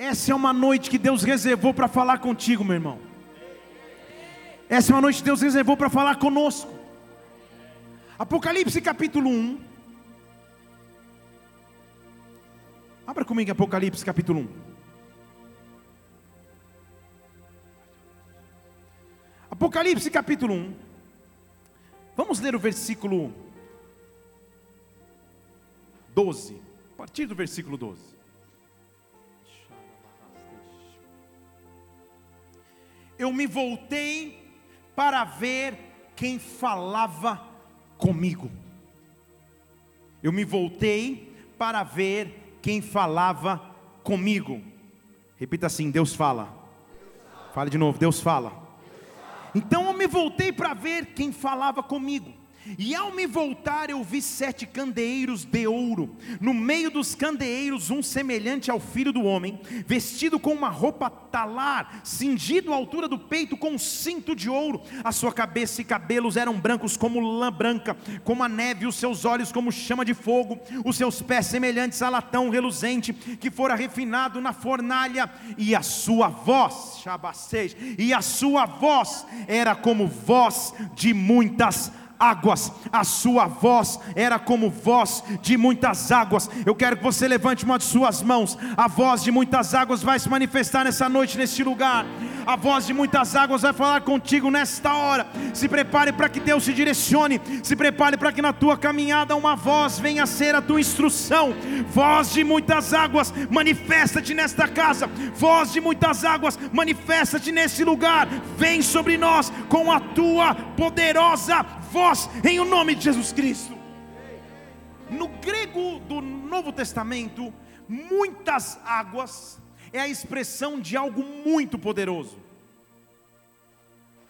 Essa é uma noite que Deus reservou para falar contigo, meu irmão. Essa é uma noite que Deus reservou para falar conosco. Apocalipse capítulo 1. Abra comigo Apocalipse capítulo 1. Apocalipse capítulo 1. Vamos ler o versículo 12. A partir do versículo 12. Eu me voltei para ver quem falava comigo. Eu me voltei para ver quem falava comigo. Repita assim: Deus fala. Fale de novo: Deus fala. Então eu me voltei para ver quem falava comigo. E ao me voltar, eu vi sete candeeiros de ouro. No meio dos candeeiros, um semelhante ao filho do homem, vestido com uma roupa talar, cingido à altura do peito com um cinto de ouro. A sua cabeça e cabelos eram brancos como lã branca, como a neve, os seus olhos como chama de fogo, os seus pés semelhantes a latão reluzente, que fora refinado na fornalha, e a sua voz, e a sua voz era como voz de muitas águas, a sua voz era como voz de muitas águas. Eu quero que você levante uma de suas mãos. A voz de muitas águas vai se manifestar nessa noite, neste lugar. A voz de muitas águas vai falar contigo nesta hora. Se prepare para que Deus te direcione. Se prepare para que na tua caminhada uma voz venha a ser a tua instrução. Voz de muitas águas, manifesta-te nesta casa. Voz de muitas águas, manifesta-te nesse lugar. Vem sobre nós com a tua poderosa voz, em o nome de Jesus Cristo. No grego do Novo Testamento, muitas águas é a expressão de algo muito poderoso.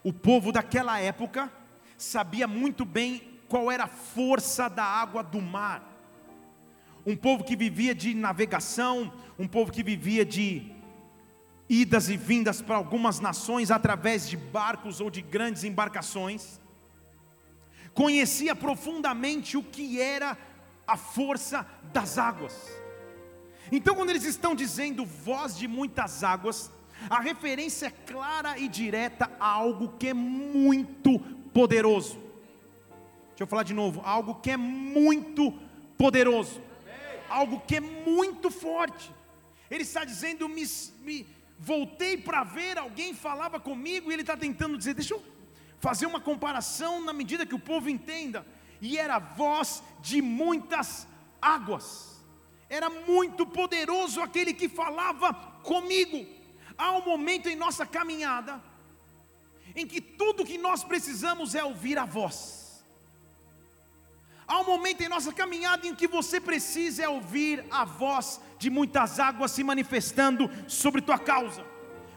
O povo daquela época sabia muito bem qual era a força da água do mar. Um povo que vivia de navegação, um povo que vivia de idas e vindas para algumas nações através de barcos ou de grandes embarcações conhecia profundamente o que era a força das águas. Então, quando eles estão dizendo voz de muitas águas, a referência é clara e direta a algo que é muito poderoso. Deixa eu falar de novo: algo que é muito poderoso, algo que é muito forte. Ele está dizendo: me, me voltei para ver, alguém falava comigo, e ele está tentando dizer: deixa eu fazer uma comparação na medida que o povo entenda, e era voz de muitas águas, era muito poderoso aquele que falava comigo. Há um momento em nossa caminhada, em que tudo que nós precisamos é ouvir a voz. Há um momento em nossa caminhada em que você precisa é ouvir a voz de muitas águas se manifestando sobre tua causa,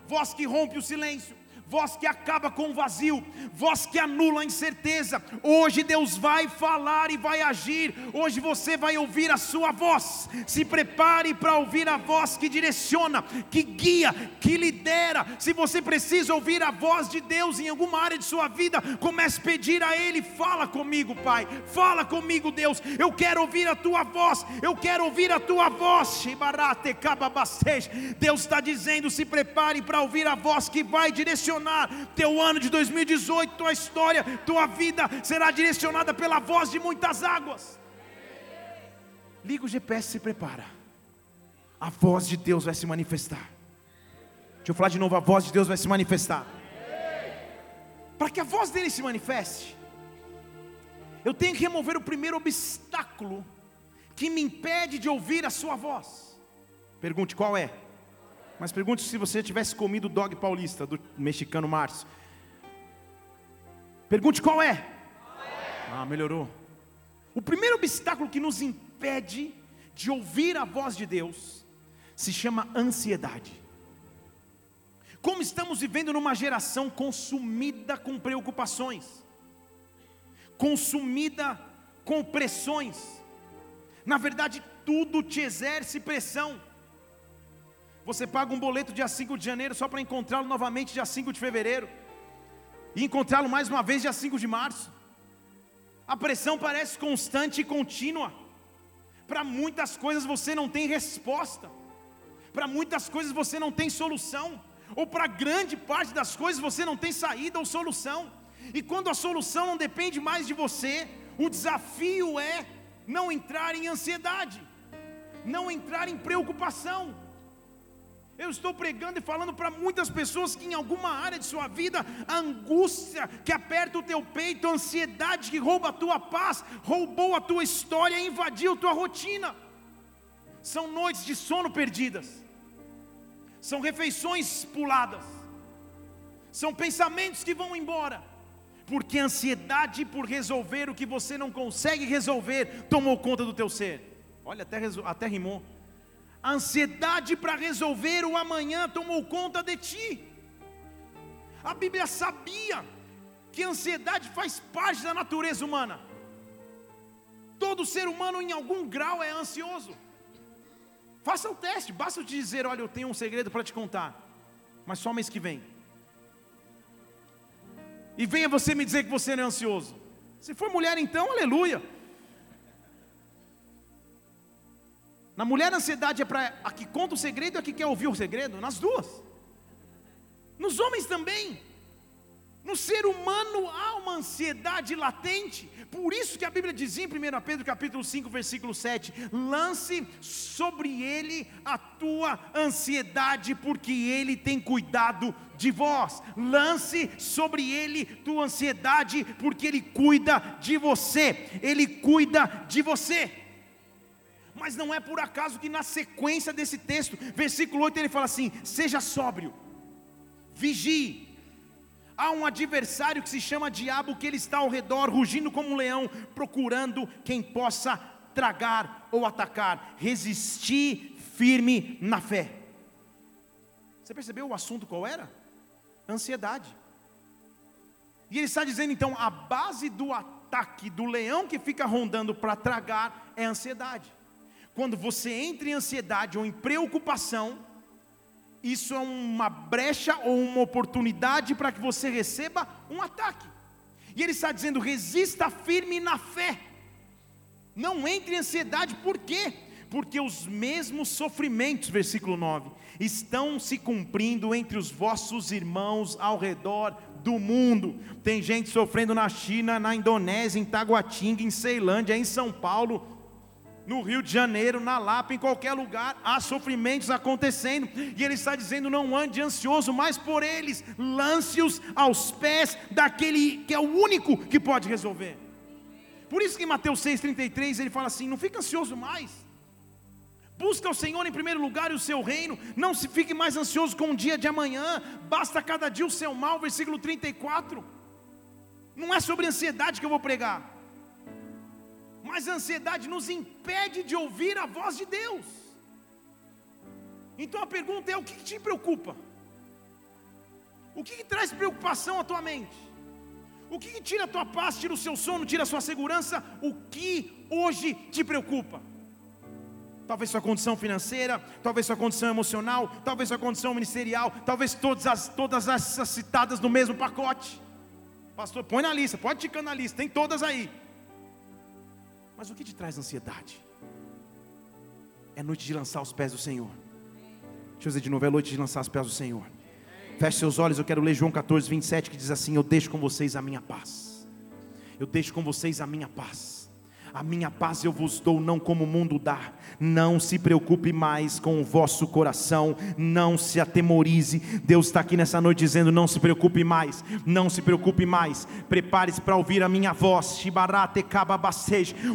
voz que rompe o silêncio, voz que acaba com o vazio, voz que anula a incerteza. Hoje Deus vai falar e vai agir. Hoje você vai ouvir a sua voz. Se prepare para ouvir a voz que direciona, que guia, que lidera. Se você precisa ouvir a voz de Deus em alguma área de sua vida, comece a pedir a Ele: fala comigo, Pai. Fala comigo, Deus. Eu quero ouvir a tua voz. Eu quero ouvir a tua voz. Deus está dizendo: se prepare para ouvir a voz que vai direcionar direcionar teu ano de 2018, tua história, tua vida será direcionada pela voz de muitas águas. Liga o GPS, se prepara. A voz de Deus vai se manifestar. Deixa eu falar de novo, a voz de Deus vai se manifestar. Para que a voz dele se manifeste, eu tenho que remover o primeiro obstáculo que me impede de ouvir a sua voz. Pergunte qual é? Mas pergunte se você tivesse comido o dog paulista do mexicano Márcio. Pergunte qual é? Ah, melhorou. O primeiro obstáculo que nos impede de ouvir a voz de Deus se chama ansiedade. Como estamos vivendo numa geração consumida com preocupações, consumida com pressões, na verdade, tudo te exerce pressão. Você paga um boleto dia 5 de janeiro só para encontrá-lo novamente dia 5 de fevereiro. E encontrá-lo mais uma vez dia 5 de março. A pressão parece constante e contínua. Para muitas coisas você não tem resposta. Para muitas coisas você não tem solução, ou para grande parte das coisas você não tem saída ou solução. E quando a solução não depende mais de você, o desafio é não entrar em ansiedade, não entrar em preocupação. Eu estou pregando e falando para muitas pessoas que em alguma área de sua vida, a angústia que aperta o teu peito, a ansiedade que rouba a tua paz, roubou a tua história, invadiu a tua rotina. São noites de sono perdidas, são refeições puladas, são pensamentos que vão embora, porque a ansiedade por resolver o que você não consegue resolver tomou conta do teu ser. Olha, até, até rimou. A ansiedade para resolver o amanhã tomou conta de ti. A Bíblia sabia que a ansiedade faz parte da natureza humana. Todo ser humano, em algum grau, é ansioso. Faça o teste, basta eu te dizer: olha, eu tenho um segredo para te contar, mas só mês que vem. E venha você me dizer que você não é ansioso. Se for mulher, então, aleluia. Na mulher, a ansiedade é para a que conta o segredo e a que quer ouvir o segredo, nas duas. Nos homens também. No ser humano há uma ansiedade latente. Por isso que a Bíblia diz em 1 Pedro capítulo 5, versículo 7: lance sobre ele a tua ansiedade, porque ele tem cuidado de vós. Lance sobre ele tua ansiedade, porque ele cuida de você. Ele cuida de você. Mas não é por acaso que na sequência desse texto, versículo 8, ele fala assim: seja sóbrio, vigie. Há um adversário que se chama diabo, que ele está ao redor, rugindo como um leão, procurando quem possa tragar ou atacar. Resistir firme na fé. Você percebeu o assunto qual era? Ansiedade. E ele está dizendo então: a base do ataque do leão que fica rondando para tragar é a ansiedade. Quando você entra em ansiedade ou em preocupação, isso é uma brecha ou uma oportunidade para que você receba um ataque. E ele está dizendo: resista firme na fé. Não entre em ansiedade, por quê? Porque os mesmos sofrimentos, versículo 9, estão se cumprindo entre os vossos irmãos ao redor do mundo. Tem gente sofrendo na China, na Indonésia, em Taguatinga, em Ceilândia, em São Paulo, no Rio de Janeiro, na Lapa, em qualquer lugar, há sofrimentos acontecendo, e ele está dizendo: não ande ansioso mais por eles, lance-os aos pés daquele que é o único que pode resolver. Por isso que em Mateus 6,33 ele fala assim: não fica ansioso mais, busca o Senhor em primeiro lugar e o seu reino, não se fique mais ansioso com o dia de amanhã, basta cada dia o seu mal, versículo 34. Não é sobre ansiedade que eu vou pregar mas a ansiedade nos impede de ouvir a voz de Deus. Então a pergunta é: o que, te preocupa? O que, que, traz preocupação à tua mente? O que, que tira a tua paz, tira o seu sono, tira a sua segurança? O que hoje te preocupa? Talvez sua condição financeira, talvez sua condição emocional, talvez sua condição ministerial, talvez todas as, todas essas citadas no mesmo pacote. Pastor, põe na lista, pode ticar na lista, tem todas aí. Mas o que te traz ansiedade? É noite de lançar os pés do Senhor. Deixa eu dizer de novo, é noite de lançar os pés do Senhor. Feche seus olhos, eu quero ler João 14, 27, que diz assim: Eu deixo com vocês a minha paz. Eu deixo com vocês a minha paz a minha paz eu vos dou, não como o mundo dá. Não se preocupe mais com o vosso coração, não se atemorize. Deus está aqui nessa noite dizendo: não se preocupe mais, não se preocupe mais. Prepare-se para ouvir a minha voz.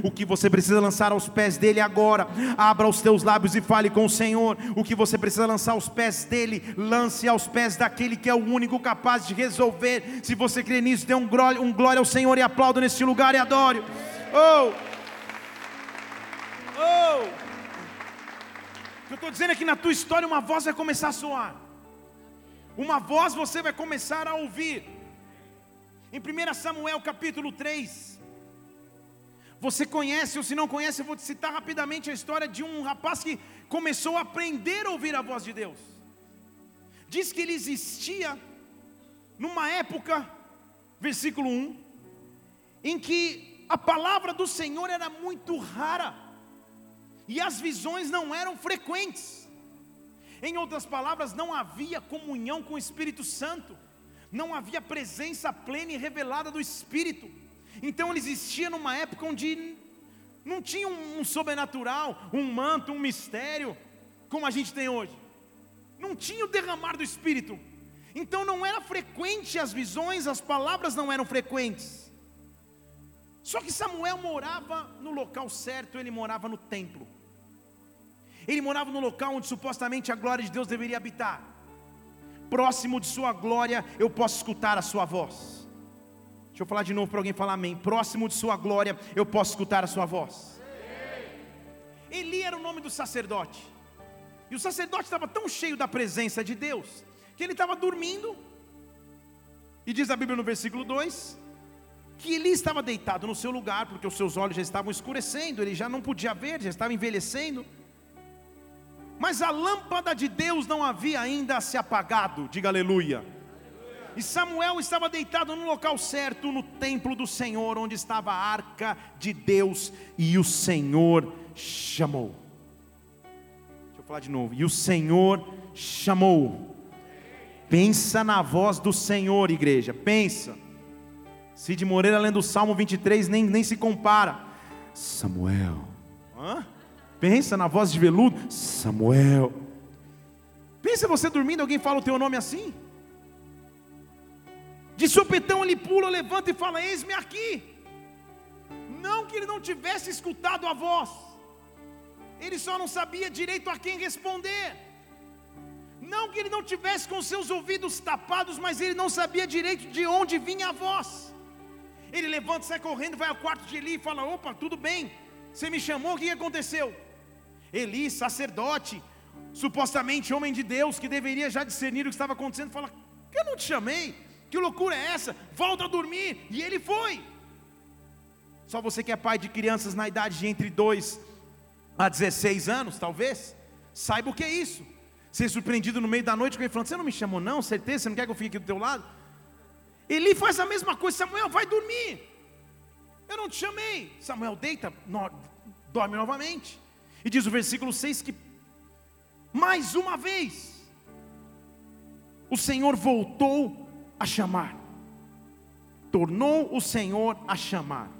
O que você precisa lançar aos pés dele agora. Abra os teus lábios e fale com o Senhor. O que você precisa lançar aos pés dele, lance aos pés daquele que é o único capaz de resolver. Se você crê nisso, dê um glória, um glória ao Senhor e aplauda neste lugar e adore. Oh! Oh! Que eu estou dizendo é que na tua história uma voz vai começar a soar. Uma voz você vai começar a ouvir. Em 1 Samuel capítulo 3. Você conhece, ou se não conhece, eu vou te citar rapidamente a história de um rapaz que começou a aprender a ouvir a voz de Deus. Diz que ele existia numa época, versículo 1, em que a palavra do Senhor era muito rara e as visões não eram frequentes. Em outras palavras, não havia comunhão com o Espírito Santo, não havia presença plena e revelada do Espírito. Então ele existia numa época onde não tinha um, sobrenatural, um manto, um mistério, como a gente tem hoje. Não tinha o derramar do Espírito. Então não era frequente as visões, as palavras não eram frequentes. Só que Samuel morava no local certo, ele morava no templo. Ele morava no local onde supostamente a glória de Deus deveria habitar. Próximo de sua glória, eu posso escutar a sua voz. Deixa eu falar de novo para alguém falar amém. Próximo de sua glória, eu posso escutar a sua voz. Eli era o nome do sacerdote. E o sacerdote estava tão cheio da presença de Deus, que ele estava dormindo. E diz a Bíblia no versículo 2: que Eli estava deitado no seu lugar, porque os seus olhos já estavam escurecendo, ele já não podia ver, já estava envelhecendo. Mas a lâmpada de Deus não havia ainda se apagado, diga aleluia. E Samuel estava deitado no local certo, no templo do Senhor, onde estava a arca de Deus, e o Senhor chamou. Deixa eu falar de novo. E o Senhor chamou. Pensa na voz do Senhor, igreja, pensa. Cid Moreira lendo o Salmo 23 nem, nem se compara. Samuel. Hã? Pensa na voz de veludo, Samuel. Pensa você dormindo, alguém fala o teu nome assim? De sopetão ele pula, levanta e fala: Eis-me aqui. Não que ele não tivesse escutado a voz, ele só não sabia direito a quem responder. Não que ele não tivesse com seus ouvidos tapados, mas ele não sabia direito de onde vinha a voz. Ele levanta, sai correndo, vai ao quarto de Eli e fala: Opa, tudo bem, você me chamou, o que aconteceu? Eli, sacerdote, supostamente homem de Deus, que deveria já discernir o que estava acontecendo, fala: Eu não te chamei, que loucura é essa? Volta a dormir. E ele foi. Só você que é pai de crianças na idade de entre 2 a 16 anos, talvez, saiba o que é isso. Ser surpreendido no meio da noite com ele falando: Você não me chamou, não? Certeza? Você não quer que eu fique aqui do teu lado? Eli faz a mesma coisa, Samuel, vai dormir. Eu não te chamei. Samuel deita, no, dorme novamente. E diz o versículo 6 que, mais uma vez, o Senhor voltou a chamar, tornou o Senhor a chamar.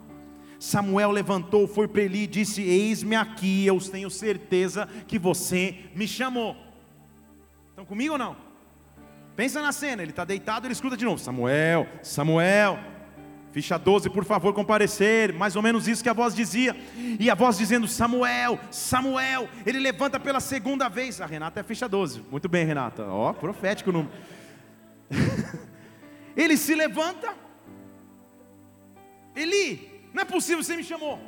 Samuel levantou, foi para Eli e disse: Eis-me aqui, eu tenho certeza que você me chamou. Estão comigo ou não? Pensa na cena, ele está deitado, ele escuta de novo: Samuel, Samuel. Ficha 12, por favor, comparecer. Mais ou menos isso que a voz dizia. E a voz dizendo: Samuel, Samuel. Ele levanta pela segunda vez. A Renata é ficha 12. Muito bem, Renata. Ó, profético o número. ele se levanta. Eli, não é possível, você me chamou.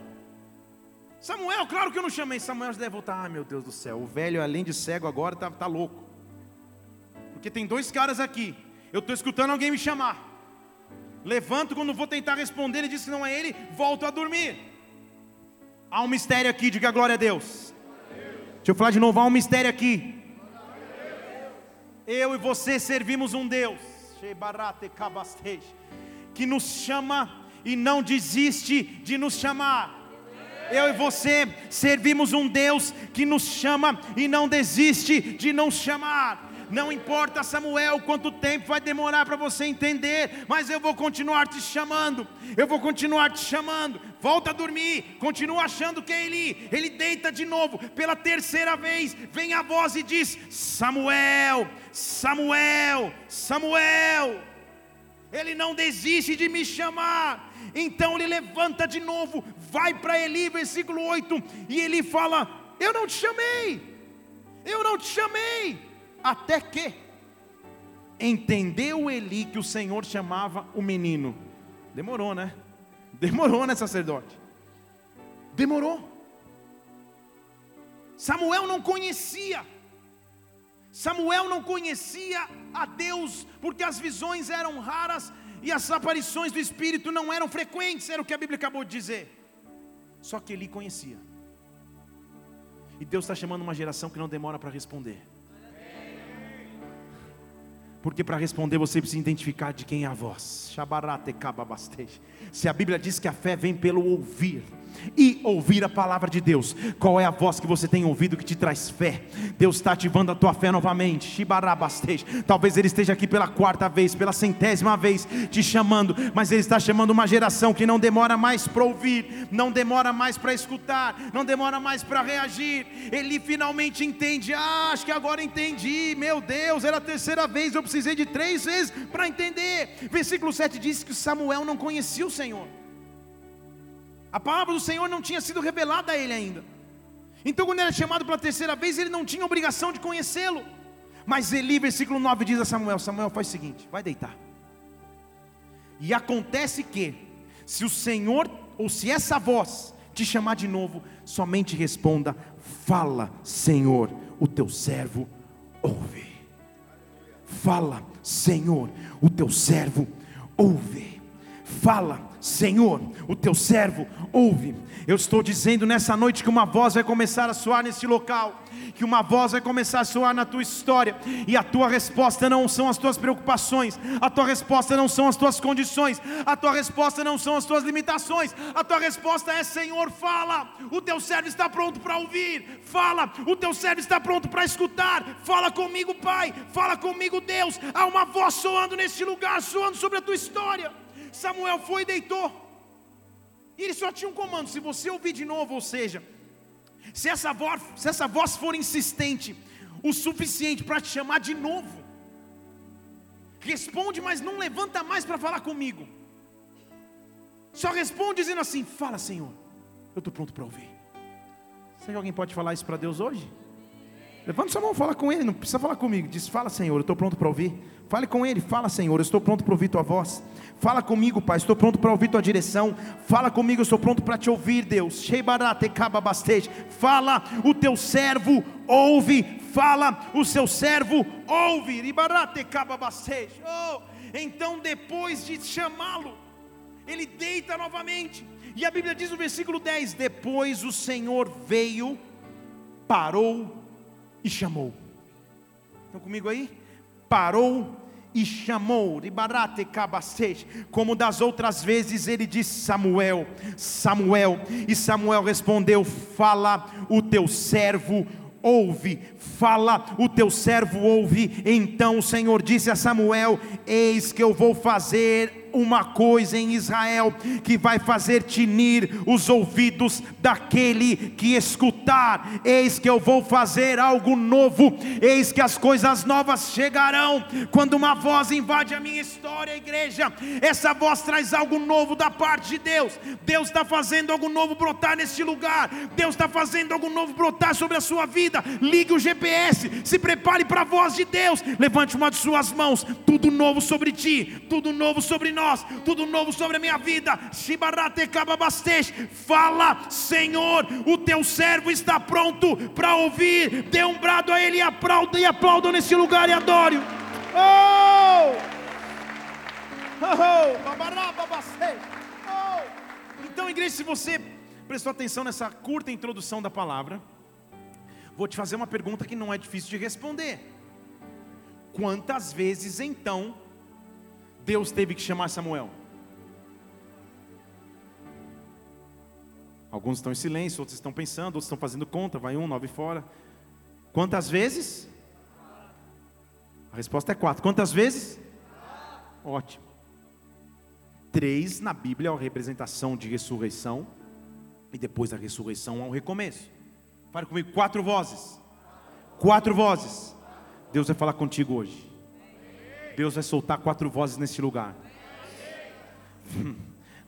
Samuel, claro que eu não chamei. Samuel deve voltar. Ai meu Deus do céu, o velho, além de cego, agora está tá louco. Porque tem dois caras aqui. Eu estou escutando alguém me chamar. Levanto quando vou tentar responder, ele diz que não é ele, volto a dormir. Há um mistério aqui, diga glória a Deus. Deixa eu falar de novo, há um mistério aqui. Eu e você servimos um Deus que nos chama e não desiste de nos chamar. Eu e você servimos um Deus que nos chama e não desiste de nos chamar. Não importa, Samuel, quanto tempo vai demorar para você entender, mas eu vou continuar te chamando. Eu vou continuar te chamando. Volta a dormir, continua achando que é Eli. Ele deita de novo, pela terceira vez, vem a voz e diz: Samuel, Samuel, Samuel. Ele não desiste de me chamar. Então ele levanta de novo, vai para Eli, versículo 8, e ele fala: Eu não te chamei, eu não te chamei. Até que entendeu Eli que o Senhor chamava o menino. Demorou, né? Demorou, né, sacerdote? Demorou. Samuel não conhecia. Samuel não conhecia a Deus, porque as visões eram raras e as aparições do Espírito não eram frequentes, era o que a Bíblia acabou de dizer. Só que ele conhecia. E Deus está chamando uma geração que não demora para responder. Porque para responder você precisa identificar de quem é a voz. Se a Bíblia diz que a fé vem pelo ouvir, e ouvir a palavra de Deus. Qual é a voz que você tem ouvido que te traz fé? Deus está ativando a tua fé novamente. Talvez Ele esteja aqui pela quarta vez, pela centésima vez, te chamando, mas Ele está chamando uma geração que não demora mais para ouvir, não demora mais para escutar, não demora mais para reagir. Ele finalmente entende. Ah, acho que agora entendi. Meu Deus, era a terceira vez, eu precisei de três vezes para entender. Versículo 7 diz que Samuel não conhecia o Senhor. A palavra do Senhor não tinha sido revelada a ele ainda. Então, quando era chamado pela terceira vez, ele não tinha obrigação de conhecê-lo. Mas Eli, versículo 9, diz a Samuel: Samuel, faz o seguinte, vai deitar. E acontece que, se o Senhor, ou se essa voz te chamar de novo, somente responda: Fala, Senhor, o teu servo ouve. Fala, Senhor, o teu servo ouve. Fala, Senhor, o teu servo ouve. Eu estou dizendo nessa noite que uma voz vai começar a soar nesse local, que uma voz vai começar a soar na tua história, e a tua resposta não são as tuas preocupações, a tua resposta não são as tuas condições, a tua resposta não são as tuas limitações, a tua resposta é: Senhor, fala, o teu servo está pronto para ouvir, fala, o teu servo está pronto para escutar, fala comigo, Pai, fala comigo, Deus. Há uma voz soando neste lugar, soando sobre a tua história. Samuel foi e deitou. E ele só tinha um comando: se você ouvir de novo, ou seja, se essa voz, se essa voz for insistente o suficiente para te chamar de novo, responde, mas não levanta mais para falar comigo. Só responde dizendo assim: Fala, Senhor, eu estou pronto para ouvir. Será que alguém pode falar isso para Deus hoje? Levanta sua mão, fala com Ele, não precisa falar comigo. Diz: Fala, Senhor, eu estou pronto para ouvir. Fale com Ele, fala, Senhor, eu estou pronto para ouvir Tua voz. Fala comigo, Pai, estou pronto para ouvir Tua direção. Fala comigo, eu estou pronto para te ouvir, Deus. Fala, o Teu servo ouve. Fala, o Seu servo ouve. Oh, então, depois de chamá-lo, ele deita novamente. E a Bíblia diz no versículo 10: Depois o Senhor veio, parou e chamou. Estão comigo aí? Parou e chamou, como das outras vezes ele disse: Samuel, Samuel, e Samuel respondeu: Fala, o teu servo ouve, fala, o teu servo ouve. Então o Senhor disse a Samuel: Eis que eu vou fazer uma coisa em Israel que vai fazer tinir os ouvidos daquele que escutar. Eis que eu vou fazer algo novo, eis que as coisas novas chegarão. Quando uma voz invade a minha história, igreja, essa voz traz algo novo da parte de Deus. Deus está fazendo algo novo brotar neste lugar, Deus está fazendo algo novo brotar sobre a sua vida. Ligue o GPS, se prepare para a voz de Deus. Levante uma de suas mãos, tudo novo sobre ti, tudo novo sobre nós nós, tudo novo sobre a minha vida. Fala, Senhor, o teu servo está pronto para ouvir. Dê um brado a Ele e aplauda e aplauda nesse lugar e adore. Oh! Oh! oh! Então, igreja, se você prestou atenção nessa curta introdução da palavra, vou te fazer uma pergunta que não é difícil de responder. Quantas vezes então Deus teve que chamar Samuel? Alguns estão em silêncio, outros estão pensando, outros estão fazendo conta, vai um, nove fora. Quantas vezes? A resposta é quatro. Quantas vezes? Ótimo. Três na Bíblia é a representação de ressurreição, e depois da ressurreição há um recomeço. Fale comigo, quatro vozes. Quatro vozes. Deus vai falar contigo hoje. Deus vai soltar quatro vozes neste lugar.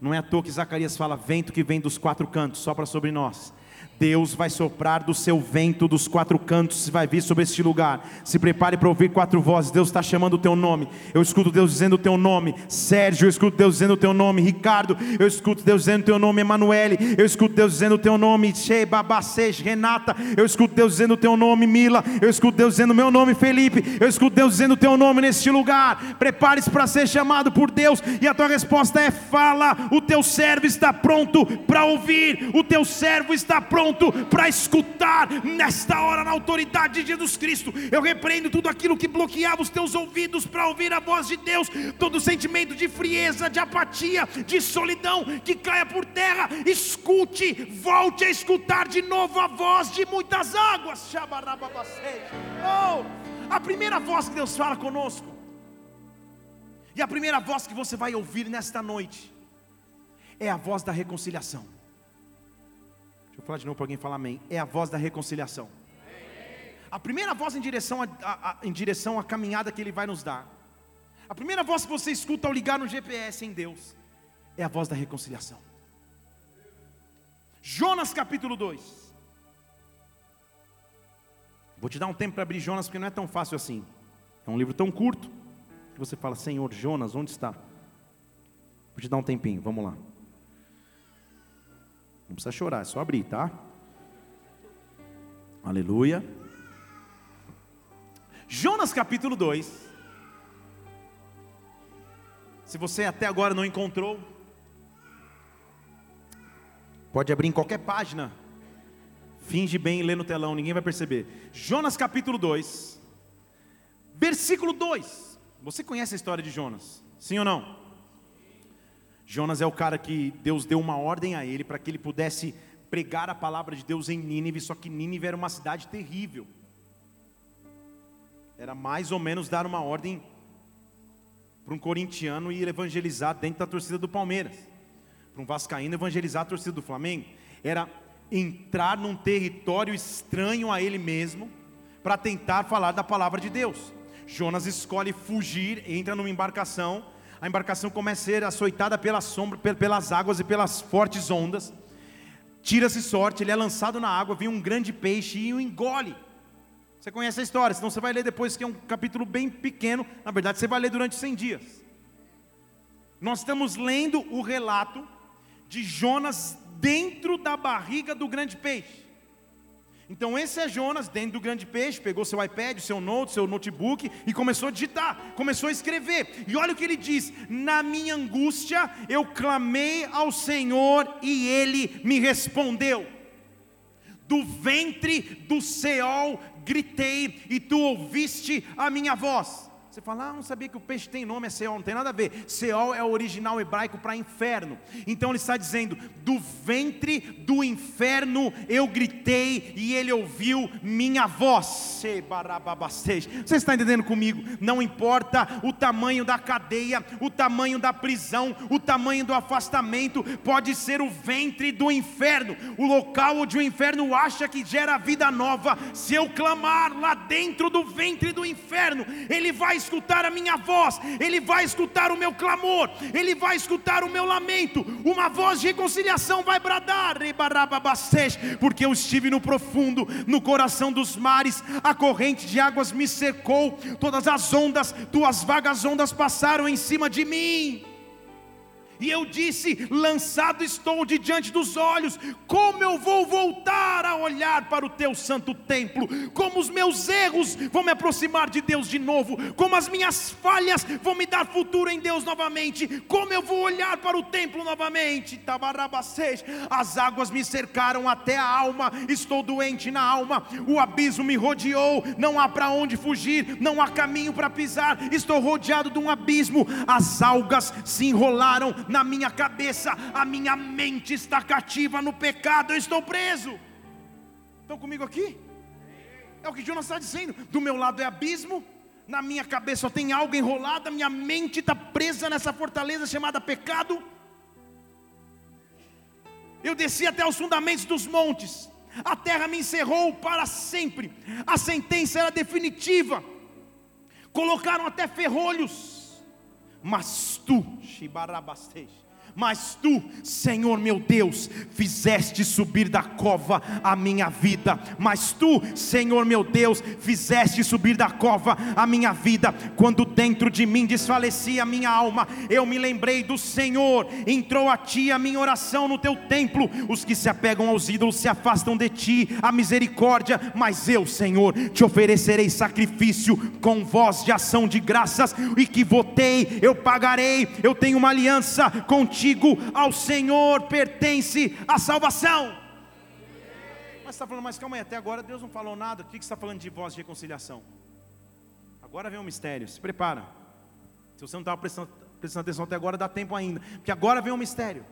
Não é à toa que Zacarias fala: vento que vem dos quatro cantos, sopra sobre nós. Deus vai soprar do seu vento dos quatro cantos, vai vir sobre este lugar. Se prepare para ouvir quatro vozes. Deus está chamando o teu nome. Eu escuto Deus dizendo o teu nome. Sérgio, eu escuto Deus dizendo o teu nome. Ricardo, eu escuto Deus dizendo o teu nome. Emanuele, eu escuto Deus dizendo o teu nome. Babacês, Renata, eu escuto Deus dizendo o teu nome. Mila, eu escuto Deus dizendo o meu nome. Felipe, eu escuto Deus dizendo o teu nome neste lugar. Prepare-se para ser chamado por Deus. E a tua resposta é: fala. O teu servo está pronto para ouvir. O teu servo está pronto para escutar nesta hora, na autoridade de Jesus Cristo. Eu repreendo tudo aquilo que bloqueava os teus ouvidos para ouvir a voz de Deus, todo sentimento de frieza, de apatia, de solidão, que caia por terra. Escute, volte a escutar de novo a voz de muitas águas. Oh, a primeira voz que Deus fala conosco, e a primeira voz que você vai ouvir nesta noite, é a voz da reconciliação. Eu falar de novo para alguém falar amém. É a voz da reconciliação. A primeira voz em direção a, a, a, em direção à caminhada que Ele vai nos dar. A primeira voz que você escuta ao ligar no GPS em Deus é a voz da reconciliação. Jonas capítulo 2. Vou te dar um tempo para abrir Jonas, porque não é tão fácil assim. É um livro tão curto que você fala, Senhor, Jonas, onde está? Vou te dar um tempinho, vamos lá. Não precisa chorar, é só abrir, tá? Aleluia. Jonas capítulo 2. Se você até agora não encontrou, pode abrir em qualquer página. Finge bem e lê no telão, ninguém vai perceber. Jonas capítulo 2, versículo 2. Você conhece a história de Jonas? Sim ou não? Jonas é o cara que Deus deu uma ordem a ele para que ele pudesse pregar a palavra de Deus em Nínive, só que Nínive era uma cidade terrível. Era mais ou menos dar uma ordem para um corintiano ir evangelizar dentro da torcida do Palmeiras, para um vascaíno evangelizar a torcida do Flamengo. Era entrar num território estranho a ele mesmo para tentar falar da palavra de Deus. Jonas escolhe fugir, entra numa embarcação a embarcação começa a ser açoitada pela sombra, pelas águas e pelas fortes ondas. Tira-se sorte, ele é lançado na água, vem um grande peixe e o engole. Você conhece a história, senão você vai ler depois, que é um capítulo bem pequeno. Na verdade, você vai ler durante 100 dias. Nós estamos lendo o relato de Jonas dentro da barriga do grande peixe. Então esse é Jonas dentro do grande peixe, pegou seu iPad, seu note, seu notebook e começou a digitar, começou a escrever. E olha o que ele diz: Na minha angústia eu clamei ao Senhor e ele me respondeu. Do ventre do Seol gritei e tu ouviste a minha voz. Você fala, ah, não sabia que o peixe tem nome, é Seol, não tem nada a ver. Seol é o original hebraico para inferno. Então ele está dizendo: do ventre do inferno eu gritei e ele ouviu minha voz. Você está entendendo comigo? Não importa o tamanho da cadeia, o tamanho da prisão, o tamanho do afastamento, pode ser o ventre do inferno, o local onde o inferno acha que gera vida nova. Se eu clamar lá dentro do ventre do inferno, ele vai escutar a minha voz, Ele vai escutar o meu clamor, Ele vai escutar o meu lamento, uma voz de reconciliação vai bradar, porque eu estive no profundo, no coração dos mares, a corrente de águas me cercou, todas as ondas, tuas vagas ondas passaram em cima de mim. E eu disse: Lançado estou de diante dos olhos, como eu vou voltar a olhar para o teu santo templo? Como os meus erros vão me aproximar de Deus de novo? Como as minhas falhas vão me dar futuro em Deus novamente? Como eu vou olhar para o templo novamente? As águas me cercaram até a alma, estou doente na alma, o abismo me rodeou, não há para onde fugir, não há caminho para pisar, estou rodeado de um abismo, as algas se enrolaram na minha cabeça, a minha mente está cativa no pecado, eu estou preso. Estão comigo aqui? É o que Jonas está dizendo. Do meu lado é abismo, na minha cabeça tem algo enrolado, a minha mente está presa nessa fortaleza chamada pecado. Eu desci até os fundamentos dos montes, a terra me encerrou para sempre, a sentença era definitiva, colocaram até ferrolhos mas tu, mas tu, Senhor meu Deus, fizeste subir da cova a minha vida. Mas tu, Senhor meu Deus, fizeste subir da cova a minha vida. Quando dentro de mim desfalecia a minha alma, eu me lembrei do Senhor. Entrou a ti a minha oração no teu templo. Os que se apegam aos ídolos se afastam de ti, a misericórdia. Mas eu, Senhor, te oferecerei sacrifício com voz de ação de graças. E que votei, eu pagarei. Eu tenho uma aliança contigo contigo, ao Senhor pertence a salvação. Mas está falando, mas calma aí, até agora Deus não falou nada. O que você está falando de voz de reconciliação? Agora vem um mistério, se prepara. Se você não estava prestando, prestando atenção até agora, dá tempo ainda. Porque agora vem um mistério.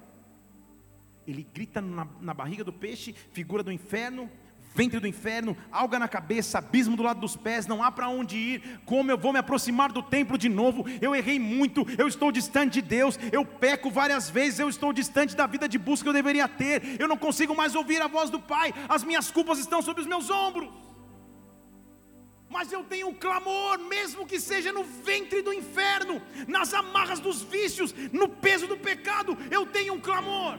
Ele grita na, na barriga do peixe, figura do inferno, ventre do inferno, alga na cabeça, abismo do lado dos pés, não há para onde ir. Como eu vou me aproximar do templo de novo? Eu errei muito, eu estou distante de Deus, eu peco várias vezes, eu estou distante da vida de busca que eu deveria ter. Eu não consigo mais ouvir a voz do Pai. As minhas culpas estão sobre os meus ombros. Mas eu tenho um clamor, mesmo que seja no ventre do inferno, nas amarras dos vícios, no peso do pecado, eu tenho um clamor.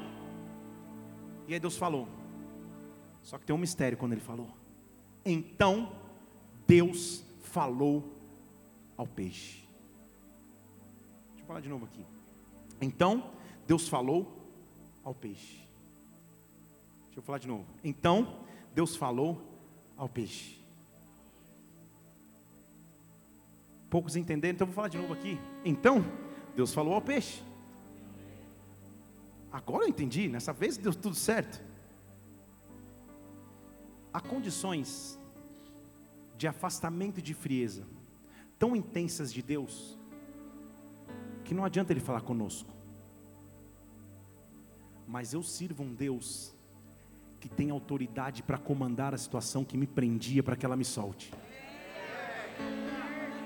E aí Deus falou: só que tem um mistério quando ele falou. Então Deus falou ao peixe. Deixa eu falar de novo aqui. Então Deus falou ao peixe. Deixa eu falar de novo. Então Deus falou ao peixe. Poucos entenderam, então eu vou falar de novo aqui. Então Deus falou ao peixe. Agora eu entendi, nessa vez deu tudo certo há condições de afastamento e de frieza tão intensas de Deus que não adianta ele falar conosco. Mas eu sirvo um Deus que tem autoridade para comandar a situação que me prendia para que ela me solte.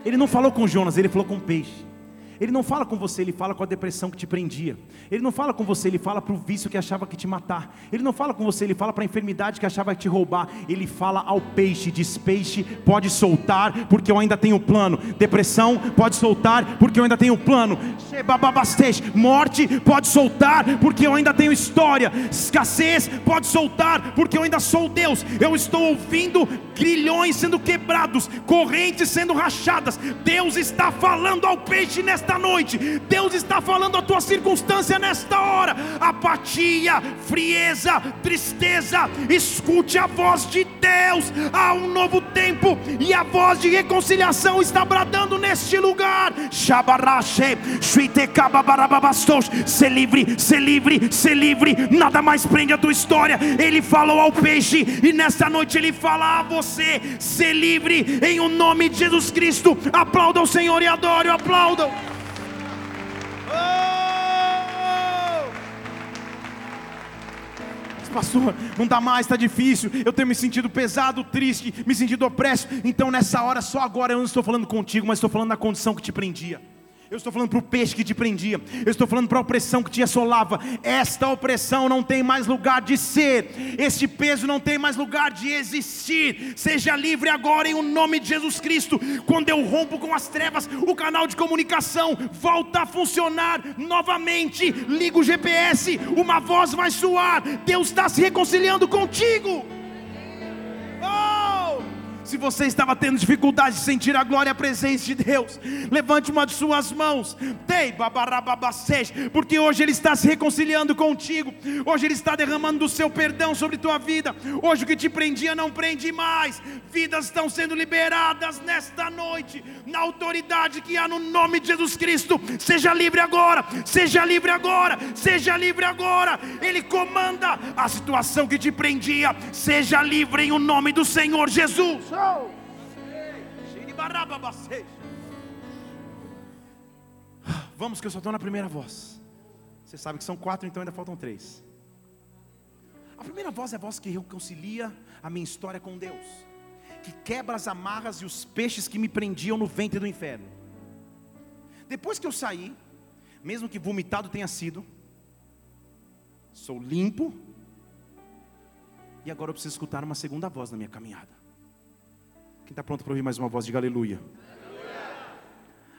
Ele não falou com Jonas, ele falou com o peixe. Ele não fala com você, ele fala com a depressão que te prendia. Ele não fala com você, ele fala para o vício que achava que te matar. Ele não fala com você, ele fala para a enfermidade que achava que te roubar. Ele fala ao peixe, diz peixe, pode soltar, porque eu ainda tenho plano. Depressão, pode soltar, porque eu ainda tenho plano. Morte, pode soltar, porque eu ainda tenho história. Escassez, pode soltar, porque eu ainda sou Deus. Eu estou ouvindo grilhões sendo quebrados, correntes sendo rachadas. Deus está falando ao peixe nesta noite. Deus está falando a tua circunstância nesta hora. Apatia, frieza, tristeza. Escute a voz de Deus. Há um novo tempo e a voz de reconciliação está bradando neste lugar. Se livre, se livre, se livre. Nada mais prende a tua história. Ele falou ao peixe e nesta noite ele fala a você. Se livre em o nome de Jesus Cristo. Aplauda o Senhor e adore, aplauda. pastor, não dá mais, está difícil. Eu tenho me sentido pesado, triste, me sentido opresso. Então, nessa hora, só agora eu não estou falando contigo, mas estou falando da condição que te prendia. Eu estou falando para o peixe que te prendia. Eu estou falando para a opressão que te assolava. Esta opressão não tem mais lugar de ser. Este peso não tem mais lugar de existir. Seja livre agora em o nome de Jesus Cristo. Quando eu rompo com as trevas, o canal de comunicação volta a funcionar novamente. Liga o GPS, uma voz vai soar. Deus está se reconciliando contigo. Se você estava tendo dificuldade de sentir a glória e a presença de Deus, levante uma de suas mãos, porque hoje Ele está se reconciliando contigo, hoje Ele está derramando o seu perdão sobre tua vida, hoje o que te prendia não prende mais, vidas estão sendo liberadas nesta noite, na autoridade que há no nome de Jesus Cristo. Seja livre agora, seja livre agora, seja livre agora. Ele comanda a situação que te prendia, seja livre em o nome do Senhor Jesus. Vamos, que eu só estou na primeira voz. Você sabe que são quatro, então ainda faltam três. A primeira voz é a voz que reconcilia a minha história com Deus, que quebra as amarras e os peixes que me prendiam no ventre do inferno. Depois que eu saí, mesmo que vomitado tenha sido, sou limpo, e agora eu preciso escutar uma segunda voz na minha caminhada. Quem está pronto para ouvir mais uma voz, diga aleluia.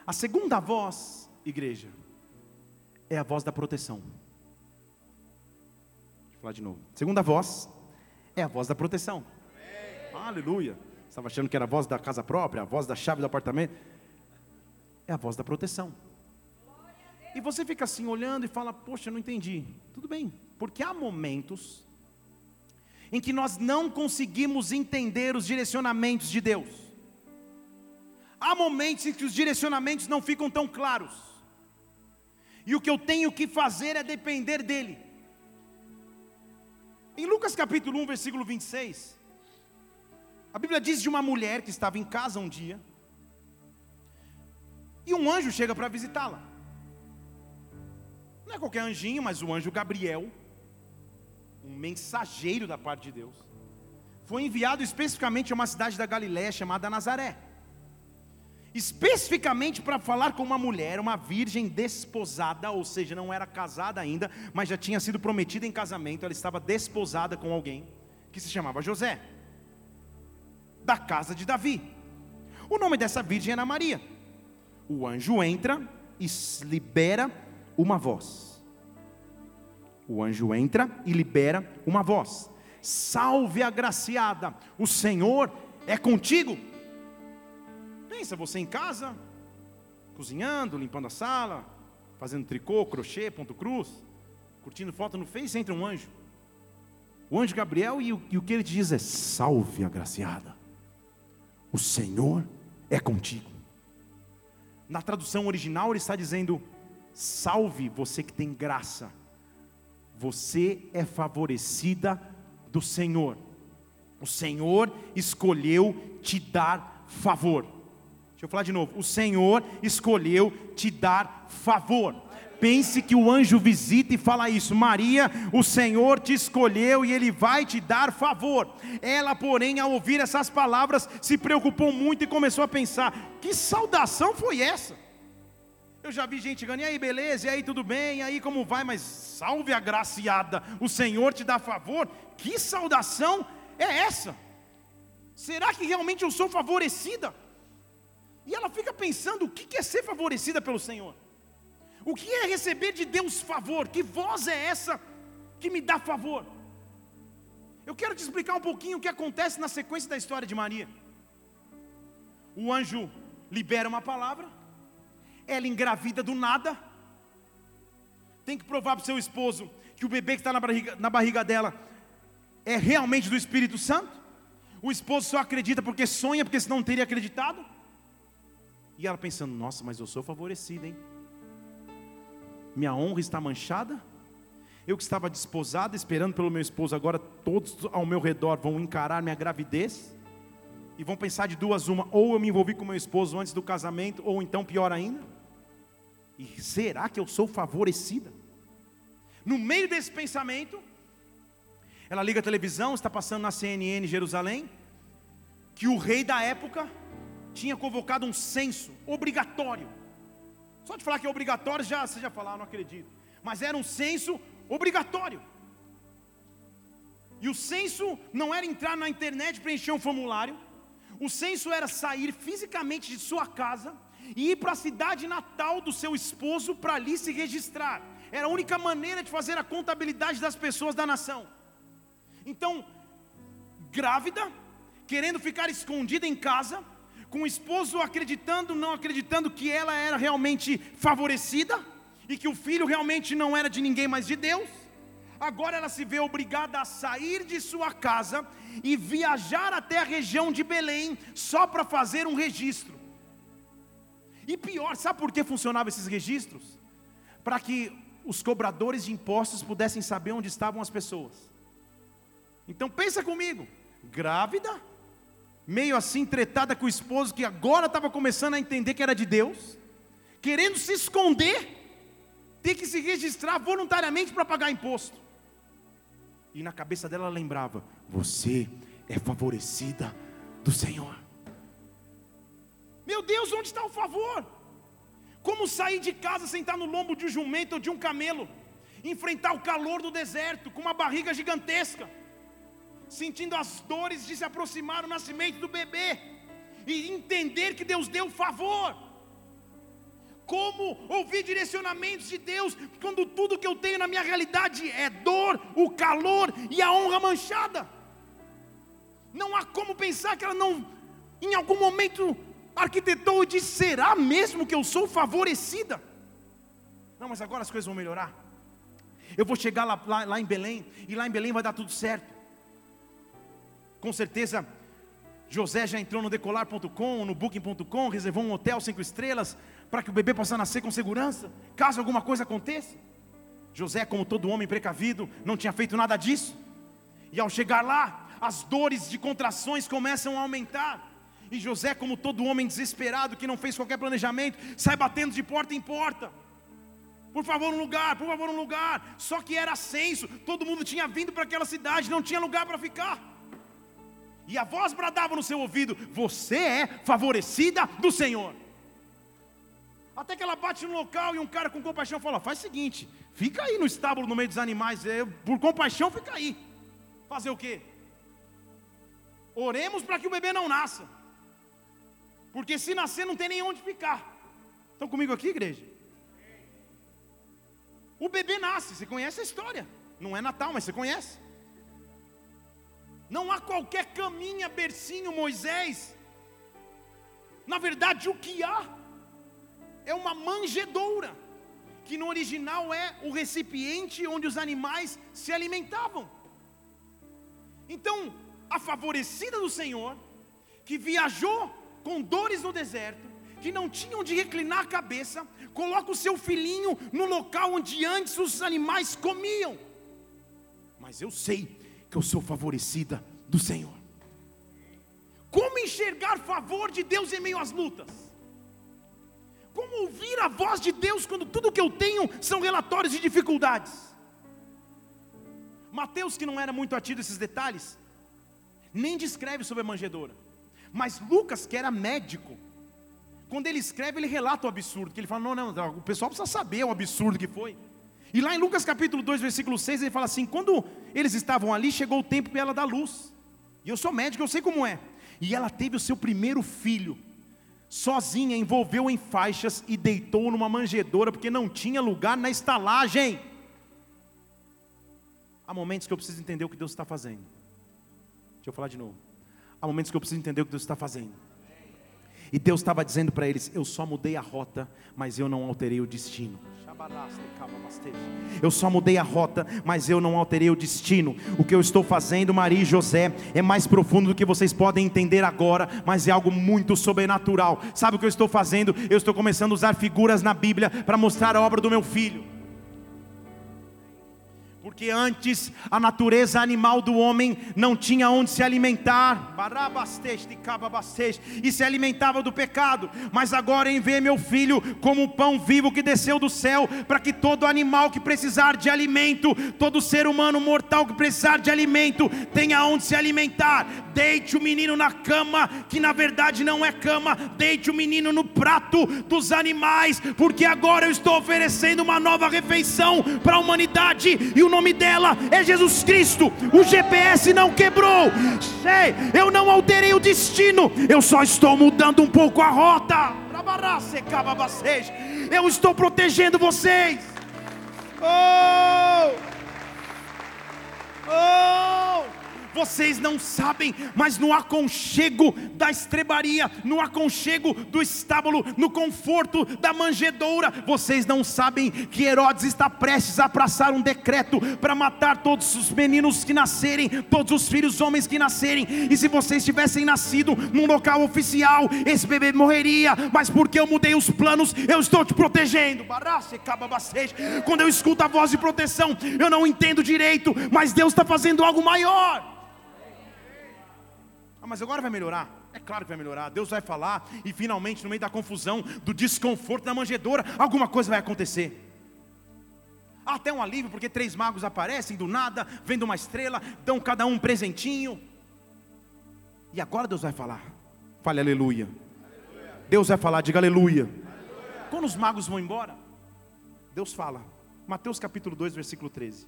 A segunda voz, igreja, é a voz da proteção. Deixa eu falar de novo. Segunda voz é a voz da proteção. Amém. Aleluia. Estava achando que era a voz da casa própria, a voz da chave do apartamento. É a voz da proteção. E você fica assim olhando e fala: Poxa, não entendi. Tudo bem, porque há momentos em que nós não conseguimos entender os direcionamentos de Deus. Há momentos em que os direcionamentos não ficam tão claros, e o que eu tenho que fazer é depender dEle. Em Lucas capítulo 1, versículo 26, a Bíblia diz de uma mulher que estava em casa um dia, e um anjo chega para visitá-la. Não é qualquer anjinho, mas o anjo Gabriel, um mensageiro da parte de Deus, foi enviado especificamente a uma cidade da Galiléia chamada Nazaré. Especificamente para falar com uma mulher, uma virgem desposada, ou seja, não era casada ainda, mas já tinha sido prometida em casamento, ela estava desposada com alguém que se chamava José, da casa de Davi. O nome dessa virgem era Maria. O anjo entra e libera uma voz. O anjo entra e libera uma voz. Salve agraciada, o Senhor é contigo. Pensa você em casa, cozinhando, limpando a sala, fazendo tricô, crochê, ponto cruz, curtindo foto no Face, entra um anjo. O anjo Gabriel e o, e o que ele diz é: Salve agraciada, o Senhor é contigo. Na tradução original ele está dizendo: Salve você que tem graça, você é favorecida do Senhor. O Senhor escolheu te dar favor. Deixa eu falar de novo. O Senhor escolheu te dar favor. Pense que o anjo visita e fala isso: Maria, o Senhor te escolheu e ele vai te dar favor. Ela, porém, ao ouvir essas palavras, se preocupou muito e começou a pensar: que saudação foi essa? Eu já vi gente ganhando, e aí, beleza, e aí, tudo bem, e aí, como vai? Mas salve a graciada, o Senhor te dá favor. Que saudação é essa? Será que realmente eu sou favorecida? E ela fica pensando: o que é ser favorecida pelo Senhor? O que é receber de Deus favor? Que voz é essa que me dá favor? Eu quero te explicar um pouquinho o que acontece na sequência da história de Maria. O anjo libera uma palavra, ela engravida do nada, tem que provar para o seu esposo que o bebê que está na barriga, na barriga dela é realmente do Espírito Santo. O esposo só acredita porque sonha, porque senão não teria acreditado. E ela pensando: nossa, mas eu sou favorecida, hein? minha honra está manchada. Eu que estava desposada, esperando pelo meu esposo, agora todos ao meu redor vão encarar minha gravidez e vão pensar de duas uma: ou eu me envolvi com meu esposo antes do casamento, ou então pior ainda. E será que eu sou favorecida? No meio desse pensamento, ela liga a televisão, está passando na CNN Jerusalém, que o rei da época tinha convocado um censo obrigatório só de falar que é obrigatório, já, você já falar, ah, não acredito. Mas era um censo obrigatório. E o censo não era entrar na internet preencher um formulário. O censo era sair fisicamente de sua casa e ir para a cidade natal do seu esposo para ali se registrar. Era a única maneira de fazer a contabilidade das pessoas da nação. Então, grávida, querendo ficar escondida em casa, com o esposo acreditando, não acreditando que ela era realmente favorecida e que o filho realmente não era de ninguém mais de Deus. Agora ela se vê obrigada a sair de sua casa e viajar até a região de Belém só para fazer um registro. E pior, sabe por que funcionavam esses registros? Para que os cobradores de impostos pudessem saber onde estavam as pessoas. Então pensa comigo, grávida, meio assim tretada com o esposo, que agora estava começando a entender que era de Deus, querendo se esconder, ter que se registrar voluntariamente para pagar imposto. E na cabeça dela ela lembrava: Você é favorecida do Senhor. Meu Deus, onde está o favor? Como sair de casa, sentar no lombo de um jumento ou de um camelo, enfrentar o calor do deserto com uma barriga gigantesca? sentindo as dores de se aproximar do nascimento do bebê e entender que Deus deu favor. Como ouvir direcionamentos de Deus quando tudo que eu tenho na minha realidade é dor, o calor e a honra manchada? Não há como pensar que ela não, em algum momento, arquitetou e disse: será mesmo que eu sou favorecida? Não, mas agora as coisas vão melhorar. Eu vou chegar lá, lá, lá em Belém, e lá em Belém vai dar tudo certo. Com certeza, José já entrou no decolar.com, no booking.com, reservou um hotel cinco estrelas para que o bebê possa nascer com segurança, caso alguma coisa aconteça. José, como todo homem precavido, não tinha feito nada disso. E ao chegar lá, as dores de contrações começam a aumentar. E José, como todo homem desesperado que não fez qualquer planejamento, sai batendo de porta em porta. Por favor, um lugar, por favor, um lugar. Só que era censo, todo mundo tinha vindo para aquela cidade, não tinha lugar para ficar. E a voz bradava no seu ouvido: Você é favorecida do Senhor. Até que ela bate no local e um cara com compaixão fala: Faz o seguinte, fica aí no estábulo no meio dos animais, por compaixão fica aí. Fazer o quê? Oremos para que o bebê não nasça. Porque se nascer não tem nem onde ficar. Estão comigo aqui, igreja? O bebê nasce, você conhece a história. Não é Natal, mas você conhece. Não há qualquer caminha, bercinho, Moisés. Na verdade, o que há é uma manjedoura, que no original é o recipiente onde os animais se alimentavam. Então, a favorecida do Senhor, que viajou com dores no deserto, que não tinha onde reclinar a cabeça, coloca o seu filhinho no local onde antes os animais comiam. Mas eu sei que eu sou favorecida do Senhor. Como enxergar favor de Deus em meio às lutas? Como ouvir a voz de Deus quando tudo que eu tenho são relatórios de dificuldades? Mateus, que não era muito ativo esses detalhes, nem descreve sobre a manjedoura. Mas Lucas, que era médico, quando ele escreve, ele relata o absurdo, que ele fala: não, não, o pessoal precisa saber o absurdo que foi. E lá em Lucas capítulo 2, versículo 6, ele fala assim: quando eles estavam ali, chegou o tempo para ela dar luz. E eu sou médico, eu sei como é. E ela teve o seu primeiro filho, sozinha, envolveu em faixas e deitou numa manjedoura, porque não tinha lugar na estalagem. Há momentos que eu preciso entender o que Deus está fazendo. Deixa eu falar de novo. Há momentos que eu preciso entender o que Deus está fazendo. E Deus estava dizendo para eles: Eu só mudei a rota, mas eu não alterei o destino. Eu só mudei a rota, mas eu não alterei o destino. O que eu estou fazendo, Maria e José, é mais profundo do que vocês podem entender agora, mas é algo muito sobrenatural. Sabe o que eu estou fazendo? Eu estou começando a usar figuras na Bíblia para mostrar a obra do meu filho. Porque antes a natureza animal do homem não tinha onde se alimentar, e se alimentava do pecado, mas agora envie meu filho como o pão vivo que desceu do céu, para que todo animal que precisar de alimento, todo ser humano mortal que precisar de alimento, tenha onde se alimentar. Deite o menino na cama, que na verdade não é cama, deite o menino no prato dos animais, porque agora eu estou oferecendo uma nova refeição para a humanidade, e o nome dela é Jesus Cristo. O GPS não quebrou. Eu não alterei o destino. Eu só estou mudando um pouco a rota. Eu estou protegendo vocês. Oh! Oh! Vocês não sabem, mas no aconchego da estrebaria, no aconchego do estábulo, no conforto da manjedoura, vocês não sabem que Herodes está prestes a passar um decreto para matar todos os meninos que nascerem, todos os filhos homens que nascerem, e se vocês tivessem nascido num local oficial, esse bebê morreria, mas porque eu mudei os planos, eu estou te protegendo. Quando eu escuto a voz de proteção, eu não entendo direito, mas Deus está fazendo algo maior. Ah, mas agora vai melhorar. É claro que vai melhorar. Deus vai falar e finalmente, no meio da confusão, do desconforto da manjedoura, alguma coisa vai acontecer. Há até um alívio, porque três magos aparecem do nada, vendo uma estrela, dão cada um um presentinho. E agora Deus vai falar. Fale aleluia. aleluia. Deus vai falar, diga aleluia. aleluia. Quando os magos vão embora, Deus fala. Mateus capítulo 2, versículo 13.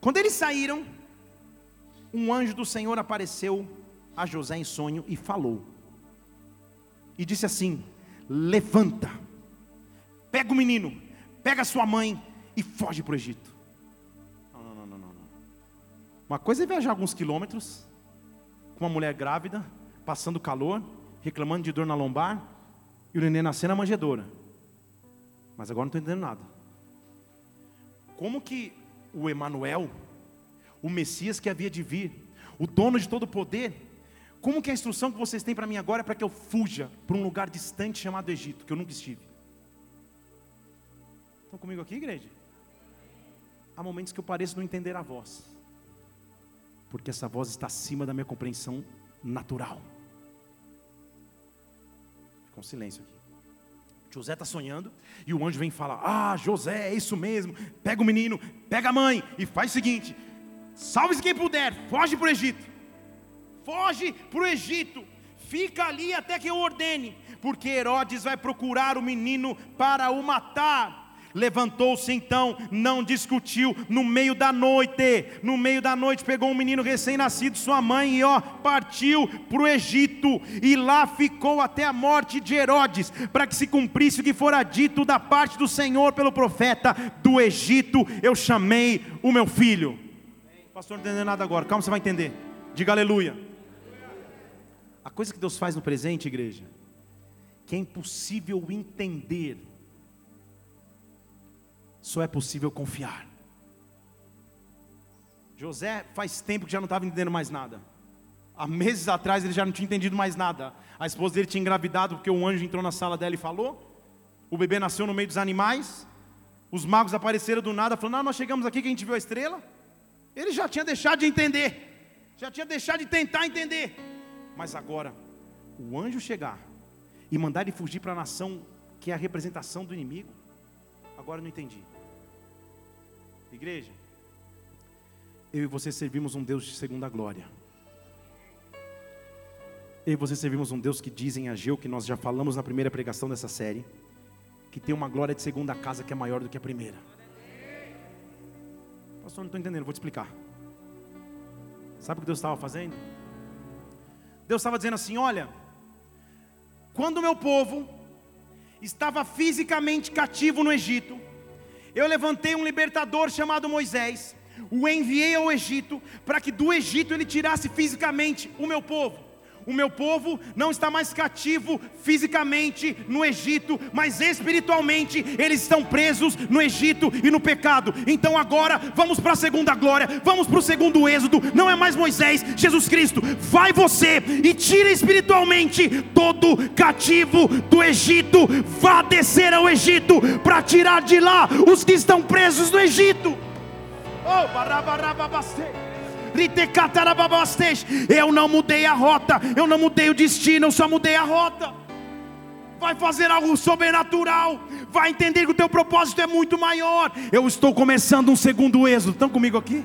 Quando eles saíram, um anjo do Senhor apareceu a José em sonho e falou. E disse assim: Levanta, pega o menino, pega sua mãe e foge para o Egito. Não, não, não, não, não. Uma coisa é viajar alguns quilômetros com uma mulher grávida, passando calor, reclamando de dor na lombar, e o neném nascer na manjedoura. Mas agora não estou entendendo nada. Como que o Emanuel o Messias que havia de vir, o dono de todo o poder. Como que a instrução que vocês têm para mim agora é para que eu fuja para um lugar distante chamado Egito, que eu nunca estive? Estão comigo aqui, igreja? há momentos que eu pareço não entender a voz, porque essa voz está acima da minha compreensão natural. Com silêncio aqui. José está sonhando e o anjo vem falar: Ah, José, é isso mesmo. Pega o menino, pega a mãe e faz o seguinte: salve-se quem puder, foge para o Egito. Foge para o Egito, fica ali até que eu ordene, porque Herodes vai procurar o menino para o matar. Levantou-se então, não discutiu, no meio da noite, no meio da noite pegou um menino recém-nascido, sua mãe, e ó, partiu para o Egito, e lá ficou até a morte de Herodes, para que se cumprisse o que fora dito da parte do Senhor pelo profeta: do Egito eu chamei o meu filho. Pastor, não entendendo nada agora, calma, você vai entender. Diga aleluia. A coisa que Deus faz no presente, igreja, que é impossível entender só é possível confiar. José faz tempo que já não estava entendendo mais nada. Há meses atrás ele já não tinha entendido mais nada. A esposa dele tinha engravidado porque um anjo entrou na sala dela e falou. O bebê nasceu no meio dos animais. Os magos apareceram do nada, falando: Não, nós chegamos aqui que a gente viu a estrela. Ele já tinha deixado de entender, já tinha deixado de tentar entender. Mas agora, o anjo chegar e mandar ele fugir para a nação que é a representação do inimigo, agora não entendi. Igreja, eu e você servimos um Deus de segunda glória. Eu e você servimos um Deus que diz em Ageu, que nós já falamos na primeira pregação dessa série, que tem uma glória de segunda casa que é maior do que a primeira. Pastor, não estou entendendo, vou te explicar. Sabe o que Deus estava fazendo? Deus estava dizendo assim: olha, quando o meu povo estava fisicamente cativo no Egito, eu levantei um libertador chamado Moisés, o enviei ao Egito, para que do Egito ele tirasse fisicamente o meu povo. O meu povo não está mais cativo fisicamente no Egito, mas espiritualmente eles estão presos no Egito e no pecado. Então agora vamos para a segunda glória, vamos para o segundo êxodo. Não é mais Moisés, Jesus Cristo. Vai você e tira espiritualmente todo cativo do Egito. Vá descer ao Egito para tirar de lá os que estão presos no Egito. Oh, barabarababastei. Eu não mudei a rota, eu não mudei o destino, eu só mudei a rota. Vai fazer algo sobrenatural, vai entender que o teu propósito é muito maior. Eu estou começando um segundo êxodo. Estão comigo aqui?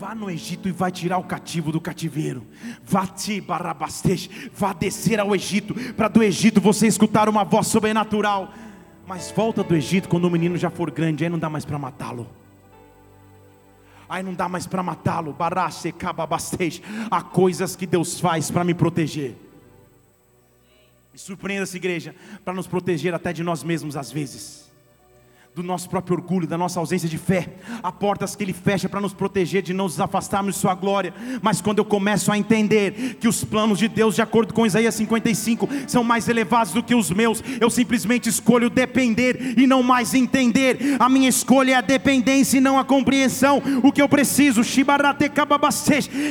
Vá no Egito e vai tirar o cativo do cativeiro. Vá te barabastej, vá descer ao Egito, para do Egito você escutar uma voz sobrenatural. Mas volta do Egito quando o menino já for grande, aí não dá mais para matá-lo. Aí não dá mais para matá-lo. Há coisas que Deus faz para me proteger. E surpreenda essa igreja, para nos proteger até de nós mesmos às vezes do nosso próprio orgulho, da nossa ausência de fé. Há portas que Ele fecha para nos proteger de não nos afastarmos de Sua glória. Mas quando eu começo a entender que os planos de Deus, de acordo com Isaías 55, são mais elevados do que os meus, eu simplesmente escolho depender e não mais entender. A minha escolha é a dependência e não a compreensão. O que eu preciso,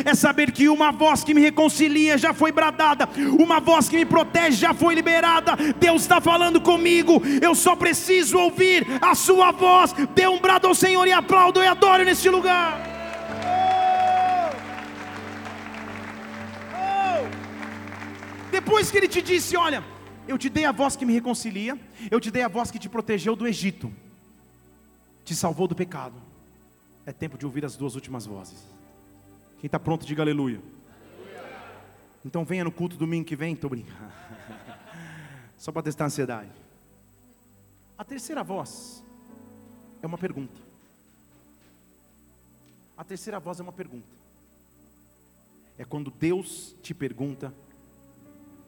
é saber que uma voz que me reconcilia já foi bradada, uma voz que me protege já foi liberada. Deus está falando comigo, eu só preciso ouvir a a sua voz. Dê um brado ao Senhor e aplauda e adore neste lugar. Depois que ele te disse: Olha, eu te dei a voz que me reconcilia, eu te dei a voz que te protegeu do Egito, te salvou do pecado. É tempo de ouvir as duas últimas vozes. Quem está pronto, diga aleluia. Então venha no culto domingo que vem, estou brincando. Só para testar a ansiedade. A terceira voz é uma pergunta. A terceira voz é uma pergunta. É quando Deus te pergunta